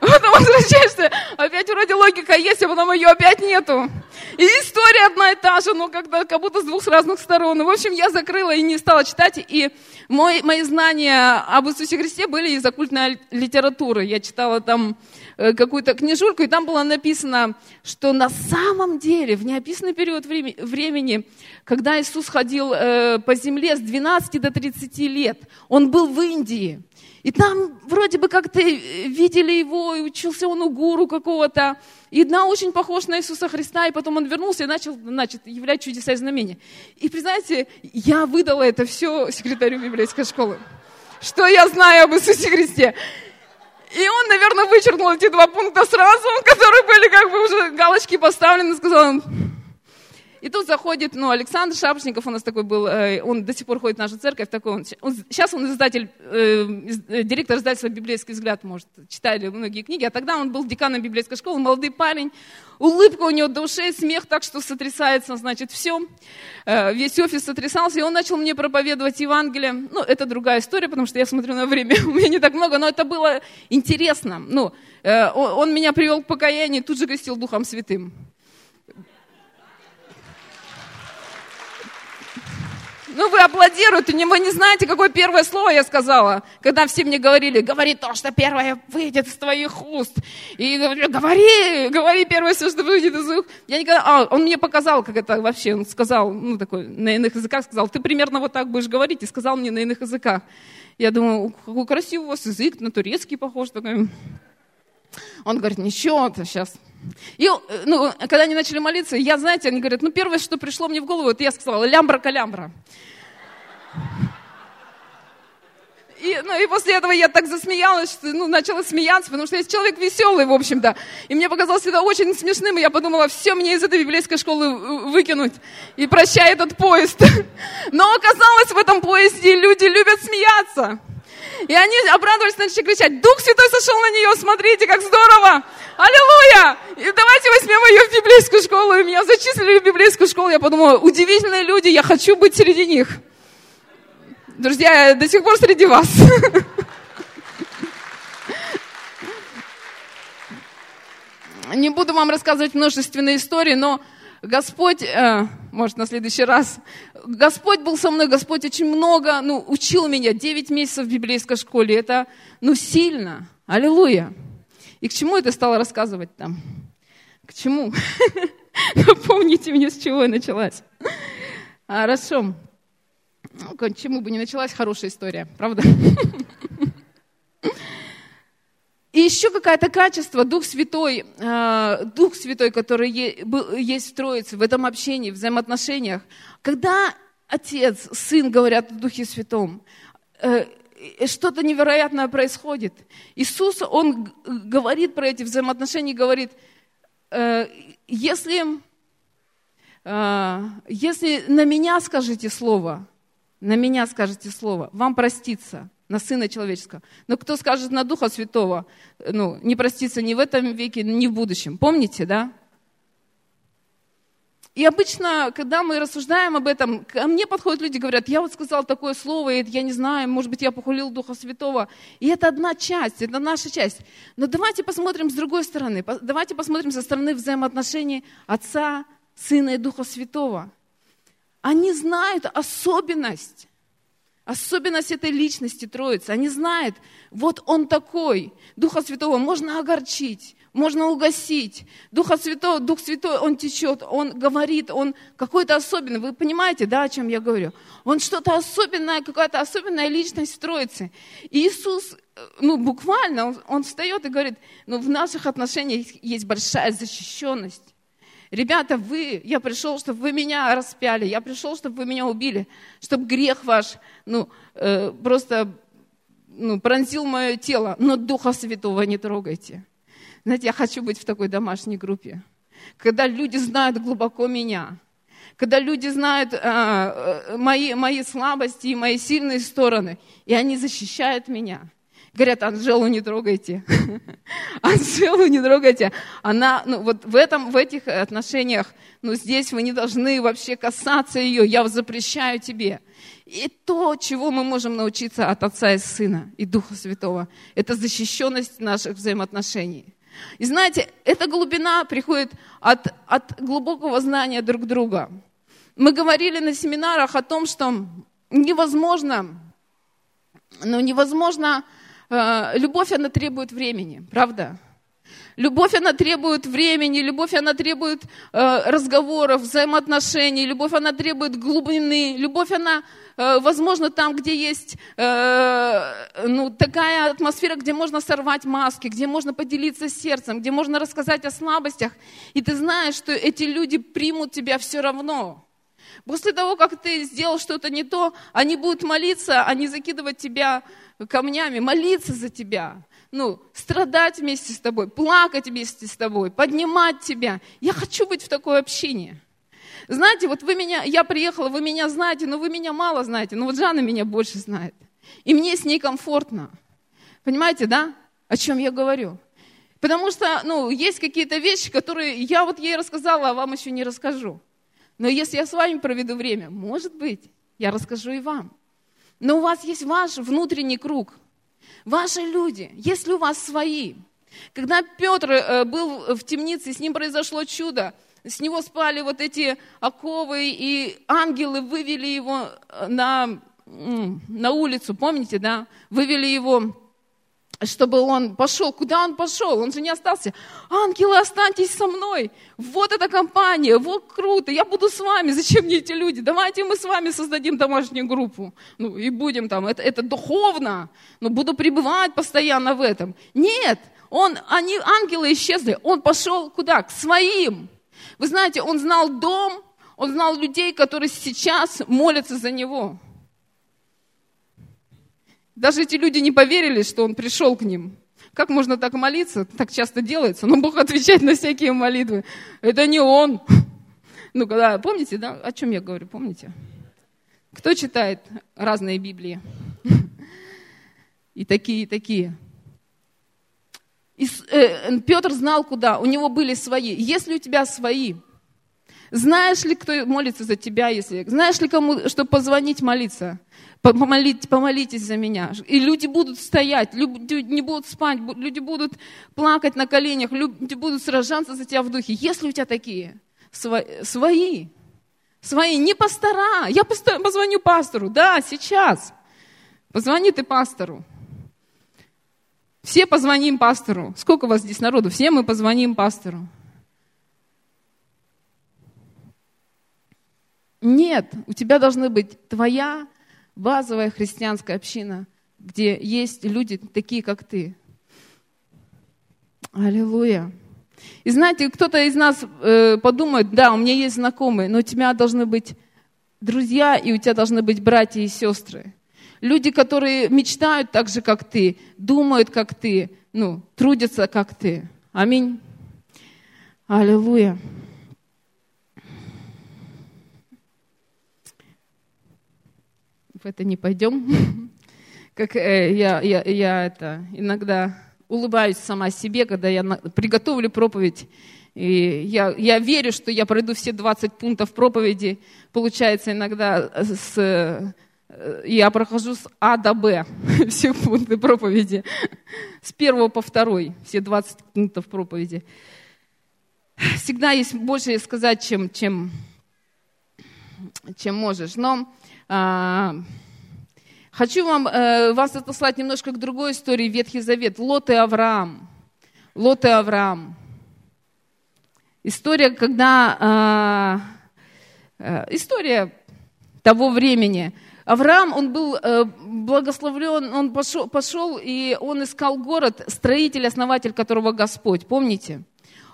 Потом возвращаешься, опять вроде логика есть, а потом ее опять нету. И история одна и та же, но когда, как будто с двух разных сторон. В общем, я закрыла и не стала читать. И мой, мои знания об Иисусе Христе были из оккультной литературы. Я читала там э, какую-то книжурку, и там было написано, что на самом деле в неописанный период времени, когда Иисус ходил э, по земле с 12 до 30 лет, он был в Индии. И там вроде бы как-то видели его, и учился он у гуру какого-то. И одна очень похож на Иисуса Христа, и потом он вернулся и начал значит, являть чудеса и знамения. И, признайте, я выдала это все секретарю библейской школы. Что я знаю об Иисусе Христе. И он, наверное, вычеркнул эти два пункта сразу, которые были как бы уже галочки поставлены, сказал, и тут заходит, ну, Александр Шапошников у нас такой был, э, он до сих пор ходит в нашу церковь, такой он, он сейчас он издатель, э, э, директор издательства «Библейский взгляд», может, читали многие книги, а тогда он был деканом библейской школы, молодой парень, улыбка у него до ушей, смех так, что сотрясается, значит, все, э, весь офис сотрясался, и он начал мне проповедовать Евангелие. Ну, это другая история, потому что я смотрю на время, у меня не так много, но это было интересно. Ну, э, он, меня привел к покаянию, тут же крестил Духом Святым. Ну, вы аплодируете, вы не знаете, какое первое слово я сказала, когда все мне говорили, говори то, что первое выйдет из твоих уст. И говорю, говори, говори первое все, что выйдет из уст. Я никогда, а, он мне показал, как это вообще, он сказал, ну, такой, на иных языках сказал, ты примерно вот так будешь говорить, и сказал мне на иных языках. Я думаю, какой красивый у вас язык, на турецкий похож такой. Он говорит, ничего, то сейчас и, ну, когда они начали молиться, я, знаете, они говорят, ну, первое, что пришло мне в голову, это я сказала, лямбра-калямбра. И, ну, и после этого я так засмеялась, что ну, начала смеяться, потому что я человек веселый, в общем-то. И мне показалось это очень смешным, и я подумала, все, мне из этой библейской школы выкинуть. И прощай этот поезд. Но оказалось, в этом поезде люди любят смеяться. И они обрадовались, начали кричать, Дух Святой сошел на нее, смотрите, как здорово! Аллилуйя! И давайте возьмем ее в библейскую школу. И меня зачислили в библейскую школу. Я подумала, удивительные люди, я хочу быть среди них. Друзья, я до сих пор среди вас. Не буду вам рассказывать множественные истории, но Господь, э, может, на следующий раз, Господь был со мной, Господь очень много, ну, учил меня, 9 месяцев в библейской школе, это, ну, сильно, аллилуйя. И к чему это стала рассказывать там? К чему? Напомните мне, с чего я началась. Хорошо. К чему бы не началась, хорошая история, правда? И еще какое-то качество, Дух Святой, э, Дух Святой, который есть в Троице, в этом общении, в взаимоотношениях. Когда Отец, Сын говорят о Духе Святом, э, что-то невероятное происходит. Иисус, Он говорит про эти взаимоотношения, говорит, э, если, если на меня скажете слово, на меня скажете слово, вам простится на Сына Человеческого. Но кто скажет на Духа Святого, ну, не простится ни в этом веке, ни в будущем. Помните, да? И обычно, когда мы рассуждаем об этом, ко мне подходят люди, говорят, я вот сказал такое слово, и я не знаю, может быть, я похулил Духа Святого. И это одна часть, это наша часть. Но давайте посмотрим с другой стороны. Давайте посмотрим со стороны взаимоотношений Отца, Сына и Духа Святого. Они знают особенность, особенность этой личности Троицы. Они знают, вот он такой. Духа Святого можно огорчить, можно угасить. Духа Святого, Дух Святой, Он течет, Он говорит, Он какой-то особенный. Вы понимаете, да, о чем я говорю? Он что-то особенное, какая-то особенная личность в Троице. И Иисус, ну, буквально, Он, он встает и говорит, ну, в наших отношениях есть большая защищенность. Ребята, вы, я пришел, чтобы вы меня распяли, я пришел, чтобы вы меня убили, чтобы грех ваш, ну, э, просто ну, пронзил мое тело, но Духа Святого не трогайте. Знаете, я хочу быть в такой домашней группе, когда люди знают глубоко меня, когда люди знают э, мои, мои слабости и мои сильные стороны, и они защищают меня. Говорят, Анжелу не трогайте. Анжелу не трогайте. Она, ну, вот в, этом, в этих отношениях, ну, здесь вы не должны вообще касаться ее. Я запрещаю тебе. И то, чего мы можем научиться от Отца и Сына и Духа Святого, это защищенность наших взаимоотношений. И знаете, эта глубина приходит от, от глубокого знания друг друга. Мы говорили на семинарах о том, что невозможно, ну, невозможно, любовь, она требует времени, правда? Любовь, она требует времени, любовь, она требует э, разговоров, взаимоотношений, любовь, она требует глубины, любовь, она, э, возможно, там, где есть э, ну, такая атмосфера, где можно сорвать маски, где можно поделиться сердцем, где можно рассказать о слабостях, и ты знаешь, что эти люди примут тебя все равно. После того, как ты сделал что-то не то, они будут молиться, они закидывать тебя камнями, молиться за тебя ну, страдать вместе с тобой, плакать вместе с тобой, поднимать тебя. Я хочу быть в такое общение. Знаете, вот вы меня, я приехала, вы меня знаете, но вы меня мало знаете, но вот Жанна меня больше знает. И мне с ней комфортно. Понимаете, да, о чем я говорю? Потому что, ну, есть какие-то вещи, которые я вот ей рассказала, а вам еще не расскажу. Но если я с вами проведу время, может быть, я расскажу и вам. Но у вас есть ваш внутренний круг, Ваши люди, если у вас свои. Когда Петр э, был в темнице, с ним произошло чудо, с него спали вот эти оковы, и ангелы вывели его э, на, на улицу, помните, да? Вывели его чтобы он пошел. Куда он пошел? Он же не остался. Ангелы, останьтесь со мной. Вот эта компания, вот круто, я буду с вами. Зачем мне эти люди? Давайте мы с вами создадим домашнюю группу. Ну и будем там, это, это духовно. Но ну, буду пребывать постоянно в этом. Нет, он, они, ангелы исчезли. Он пошел куда? К своим. Вы знаете, он знал дом, он знал людей, которые сейчас молятся за него. Даже эти люди не поверили, что он пришел к ним. Как можно так молиться? Так часто делается. Но Бог отвечает на всякие молитвы. Это не он. Ну, когда, помните, да, о чем я говорю, помните? Кто читает разные Библии? И такие, и такие. И, э, Петр знал, куда. У него были свои. Если у тебя свои, знаешь ли, кто молится за тебя, если... Знаешь ли, кому, что позвонить молиться? Помолите, помолитесь за меня. И люди будут стоять, люди не будут спать, люди будут плакать на коленях, люди будут сражаться за тебя в духе. Если у тебя такие свои, свои, не пастора. Я позвоню пастору, да, сейчас. Позвони ты пастору. Все позвоним пастору. Сколько у вас здесь народу? Все мы позвоним пастору. Нет, у тебя должна быть твоя базовая христианская община, где есть люди такие, как ты. Аллилуйя. И знаете, кто-то из нас э, подумает, да, у меня есть знакомые, но у тебя должны быть друзья, и у тебя должны быть братья и сестры. Люди, которые мечтают так же, как ты, думают, как ты, ну, трудятся, как ты. Аминь. Аллилуйя. В это не пойдем. Как э, я, я, я это иногда улыбаюсь сама себе, когда я приготовлю проповедь. И я, я верю, что я пройду все 20 пунктов проповеди. Получается иногда с, э, я прохожу с А до Б все пункты проповеди. С первого по второй, все 20 пунктов проповеди. Всегда есть больше сказать, чем, чем, чем можешь. Но хочу вам, а, вас отослать немножко к другой истории, Ветхий Завет. Лот и Авраам. Лот и Авраам. История, когда... А, а, история того времени. Авраам, он был э, благословлен, он пошел, пошел и он искал город, строитель, основатель которого Господь. Помните?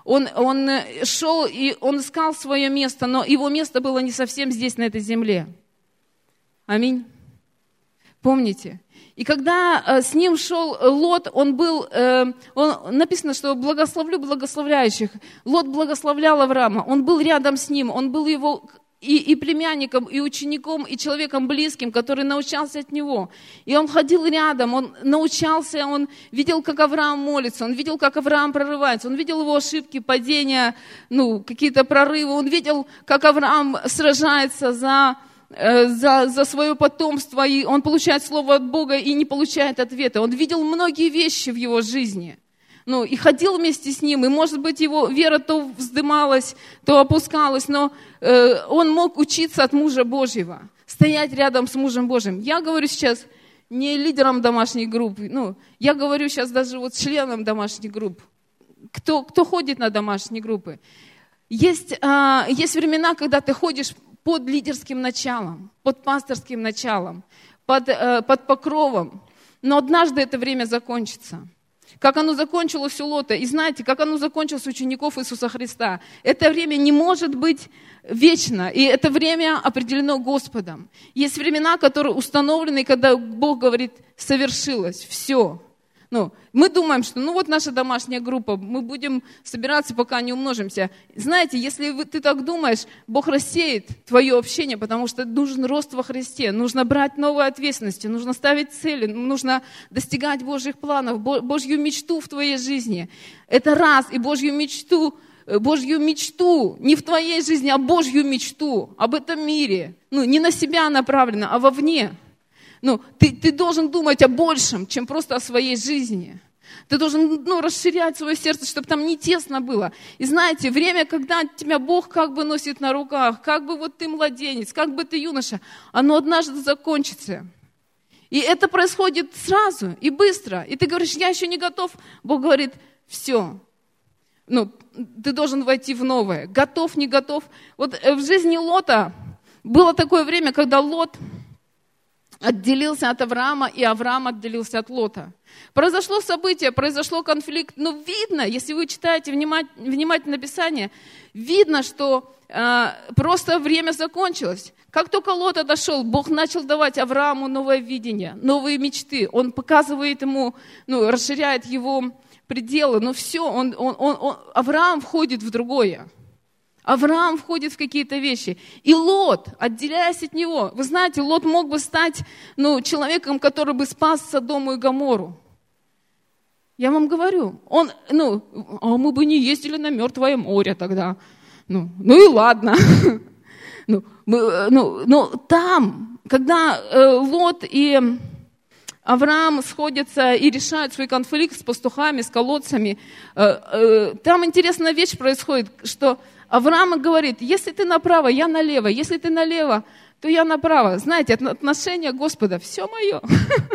Он, он э, шел и он искал свое место, но его место было не совсем здесь, на этой земле. Аминь. Помните? И когда э, с ним шел Лот, он был, э, он, написано, что благословлю благословляющих. Лот благословлял Авраама, он был рядом с ним, он был его и, и племянником, и учеником, и человеком близким, который научался от него. И он ходил рядом, он научался, он видел, как Авраам молится, он видел, как Авраам прорывается, он видел его ошибки, падения, ну, какие-то прорывы, он видел, как Авраам сражается за, э, за, за свое потомство, и он получает слово от Бога и не получает ответа. Он видел многие вещи в его жизни – ну, и ходил вместе с ним, и, может быть, его вера то вздымалась, то опускалась, но э, он мог учиться от мужа Божьего, стоять рядом с мужем Божьим. Я говорю сейчас не лидером домашней группы, ну, я говорю сейчас даже вот членам домашней группы, кто, кто ходит на домашние группы. Есть, э, есть времена, когда ты ходишь под лидерским началом, под пасторским началом, под, э, под покровом, но однажды это время закончится – как оно закончилось у Лота. И знаете, как оно закончилось у учеников Иисуса Христа. Это время не может быть вечно, и это время определено Господом. Есть времена, которые установлены, когда Бог говорит, совершилось, все. Ну, мы думаем, что ну вот наша домашняя группа, мы будем собираться, пока не умножимся. Знаете, если вы, ты так думаешь, Бог рассеет твое общение, потому что нужен рост во Христе, нужно брать новые ответственности, нужно ставить цели, нужно достигать Божьих планов, Божью мечту в твоей жизни. Это раз, и Божью мечту э, Божью мечту, не в твоей жизни, а Божью мечту об этом мире. Ну, не на себя направлено, а вовне. Ну, ты, ты должен думать о большем, чем просто о своей жизни. Ты должен ну, расширять свое сердце, чтобы там не тесно было. И знаете, время, когда тебя Бог как бы носит на руках, как бы вот ты младенец, как бы ты юноша, оно однажды закончится. И это происходит сразу и быстро. И ты говоришь, я еще не готов. Бог говорит, все, ну, ты должен войти в новое. Готов, не готов. Вот э, в жизни Лота было такое время, когда Лот отделился от Авраама, и Авраам отделился от Лота. Произошло событие, произошло конфликт, но видно, если вы читаете внимательно Писание, видно, что э, просто время закончилось. Как только Лот отошел, Бог начал давать Аврааму новое видение, новые мечты. Он показывает ему, ну, расширяет его пределы. Но все, он, он, он, он, Авраам входит в другое. Авраам входит в какие-то вещи. И Лот, отделяясь от него, вы знаете, Лот мог бы стать ну, человеком, который бы спас Содому и Гамору. Я вам говорю, он, ну, а мы бы не ездили на Мертвое море тогда. Ну, ну и ладно. Ну, мы, ну, ну, там, когда э, Лот и Авраам сходятся и решают свой конфликт с пастухами, с колодцами, э, э, там интересная вещь происходит, что Авраам говорит, если ты направо, я налево, если ты налево, то я направо. Знаете, отношение Господа, все мое.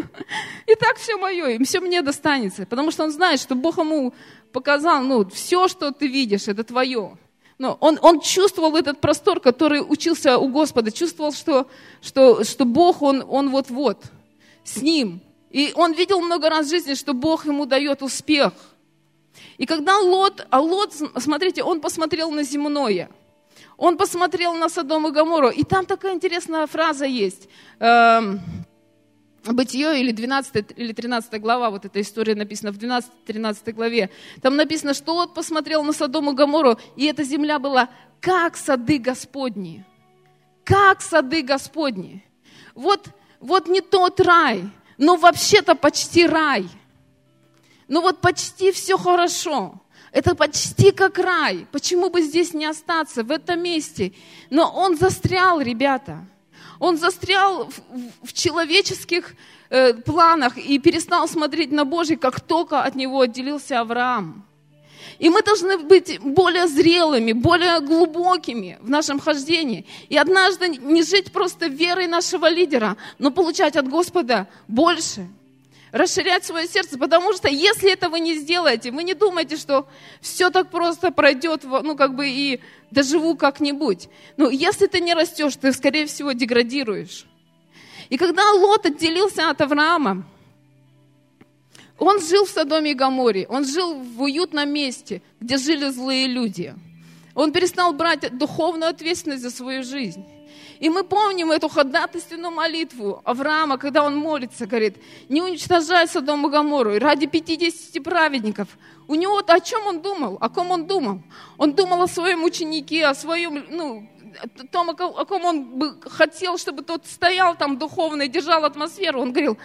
И так все мое, и все мне достанется. Потому что он знает, что Бог ему показал, ну, все, что ты видишь, это твое. Но он, он чувствовал этот простор, который учился у Господа, чувствовал, что, что, что Бог, он, он вот-вот с ним. И он видел много раз в жизни, что Бог ему дает успех – и когда Лот, а Лот, смотрите, он посмотрел на земное, он посмотрел на Содом и Гамору, и там такая интересная фраза есть. Эм, Бытие или 12 или 13 глава, вот эта история написана в 12-13 главе. Там написано, что Лот посмотрел на Содом и Гамору, и эта земля была как сады Господни. Как сады Господни. Вот, вот не тот рай, но вообще-то почти рай – ну вот почти все хорошо. Это почти как рай. Почему бы здесь не остаться, в этом месте? Но он застрял, ребята. Он застрял в, в человеческих э, планах и перестал смотреть на Божий, как только от него отделился Авраам. И мы должны быть более зрелыми, более глубокими в нашем хождении. И однажды не жить просто верой нашего лидера, но получать от Господа больше – расширять свое сердце, потому что если это вы не сделаете, вы не думаете, что все так просто пройдет, ну как бы и доживу как-нибудь. Ну если ты не растешь, ты скорее всего деградируешь. И когда Лот отделился от Авраама, он жил в Содоме и Гаморе, он жил в уютном месте, где жили злые люди. Он перестал брать духовную ответственность за свою жизнь. И мы помним эту ходатайственную молитву Авраама, когда он молится, говорит, не уничтожай Содом и Гамору, ради 50 праведников. У него о чем он думал? О ком он думал? Он думал о своем ученике, о своем, ну, о том, о ком он бы хотел, чтобы тот стоял там духовно и держал атмосферу. Он говорил,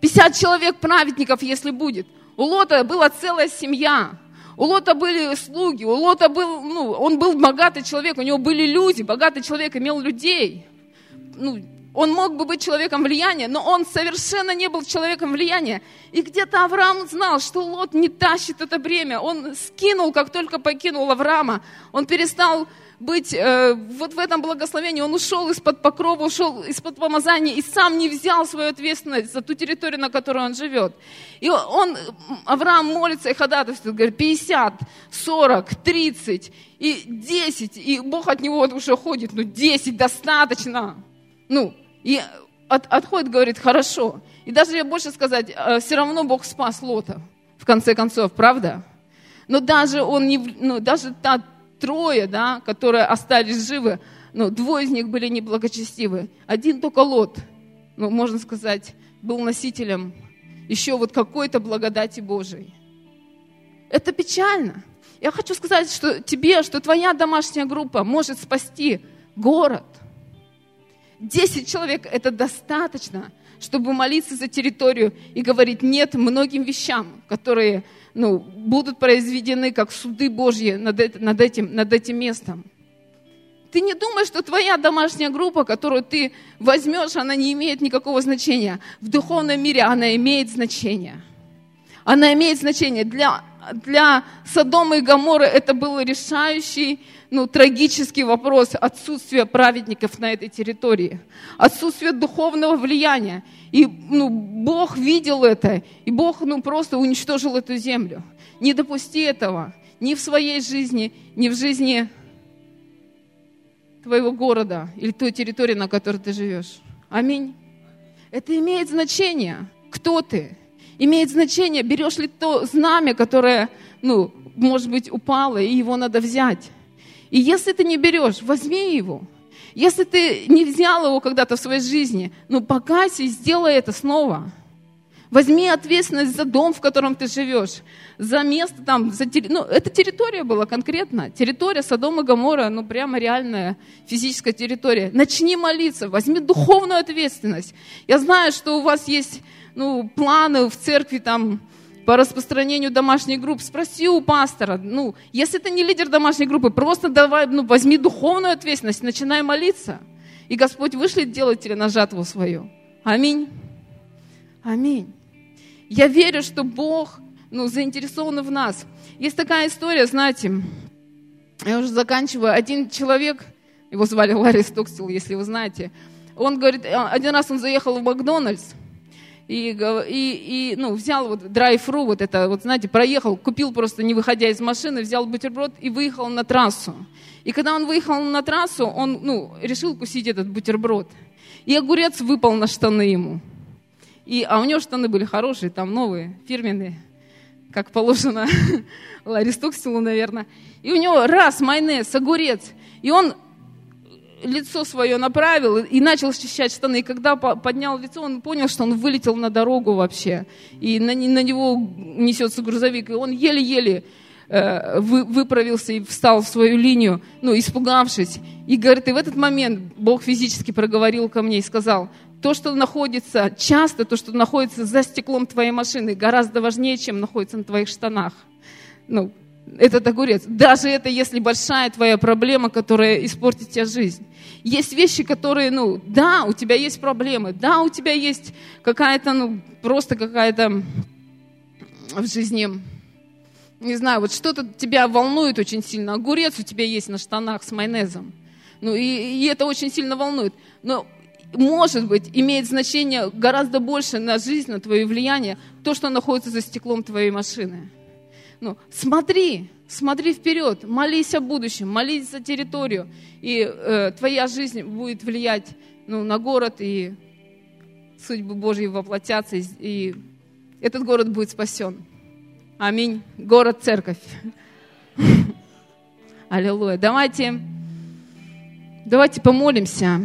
50 человек праведников, если будет. У Лота была целая семья. У Лота были слуги, у Лота был, ну, он был богатый человек, у него были люди, богатый человек имел людей. Ну, он мог бы быть человеком влияния, но он совершенно не был человеком влияния. И где-то Авраам знал, что Лот не тащит это бремя. Он скинул, как только покинул Авраама. Он перестал быть э, вот в этом благословении. Он ушел из-под покрова, ушел из-под помазания и сам не взял свою ответственность за ту территорию, на которой он живет. И он, Авраам молится и ходатайствует, говорит, 50, 40, 30 и 10. И Бог от него уже ходит, ну 10 достаточно. Ну, и от, отходит, говорит, хорошо. И даже я больше сказать, э, все равно Бог спас Лота, в конце концов, правда? Но даже он не, ну, даже та трое, да, которые остались живы, ну, двое из них были неблагочестивы. Один только Лот, ну, можно сказать, был носителем еще вот какой-то благодати Божией. Это печально. Я хочу сказать, что тебе, что твоя домашняя группа может спасти город. Десять человек – это достаточно, чтобы молиться за территорию и говорить «нет» многим вещам, которые ну, будут произведены как суды Божьи над, над, этим, над этим местом. Ты не думаешь, что твоя домашняя группа, которую ты возьмешь, она не имеет никакого значения. В духовном мире она имеет значение. Она имеет значение. Для, для Содома и Гаморы это был решающий, ну, трагический вопрос отсутствия праведников на этой территории, отсутствие духовного влияния. И ну, Бог видел это, и Бог ну, просто уничтожил эту землю. Не допусти этого ни в своей жизни, ни в жизни твоего города или той территории, на которой ты живешь. Аминь. Это имеет значение, кто ты. Имеет значение, берешь ли то знамя, которое, ну, может быть, упало, и его надо взять. И если ты не берешь, возьми его. Если ты не взял его когда-то в своей жизни, ну покайся и сделай это снова. Возьми ответственность за дом, в котором ты живешь, за место там, за терри... ну, эта территория была конкретно, территория Содома и Гамора, ну, прямо реальная физическая территория. Начни молиться, возьми духовную ответственность. Я знаю, что у вас есть, ну, планы в церкви там, по распространению домашних групп, спроси у пастора, ну, если ты не лидер домашней группы, просто давай, ну, возьми духовную ответственность, начинай молиться, и Господь вышлет делателя на жатву свою. Аминь. Аминь. Я верю, что Бог, ну, заинтересован в нас. Есть такая история, знаете, я уже заканчиваю, один человек, его звали Ларри Стокстил, если вы знаете, он говорит, один раз он заехал в Макдональдс, и, и, и ну, взял вот драйв-ру, вот это, вот знаете, проехал, купил просто не выходя из машины, взял бутерброд и выехал на трассу. И когда он выехал на трассу, он, ну, решил кусить этот бутерброд. И огурец выпал на штаны ему. И, а у него штаны были хорошие, там новые, фирменные, как положено Ларри Стоксилу, наверное. И у него раз майонез, огурец. И он лицо свое направил и начал счищать штаны. И когда поднял лицо, он понял, что он вылетел на дорогу вообще. И на, на него несется грузовик. И он еле-еле э, вы, выправился и встал в свою линию, ну, испугавшись. И говорит, и в этот момент Бог физически проговорил ко мне и сказал, то, что находится часто, то, что находится за стеклом твоей машины, гораздо важнее, чем находится на твоих штанах. Ну, этот огурец. Даже это, если большая твоя проблема, которая испортит тебе жизнь. Есть вещи, которые, ну, да, у тебя есть проблемы, да, у тебя есть какая-то, ну, просто какая-то в жизни, не знаю, вот что-то тебя волнует очень сильно. Огурец у тебя есть на штанах с майонезом. Ну, и, и это очень сильно волнует. Но может быть, имеет значение гораздо больше на жизнь, на твое влияние, то, что находится за стеклом твоей машины. Ну, смотри, смотри вперед, молись о будущем, молись за территорию, и э, твоя жизнь будет влиять ну, на город, и судьбы Божьи воплотятся, и, и этот город будет спасен. Аминь. Город, церковь. Аллилуйя. Давайте, давайте помолимся.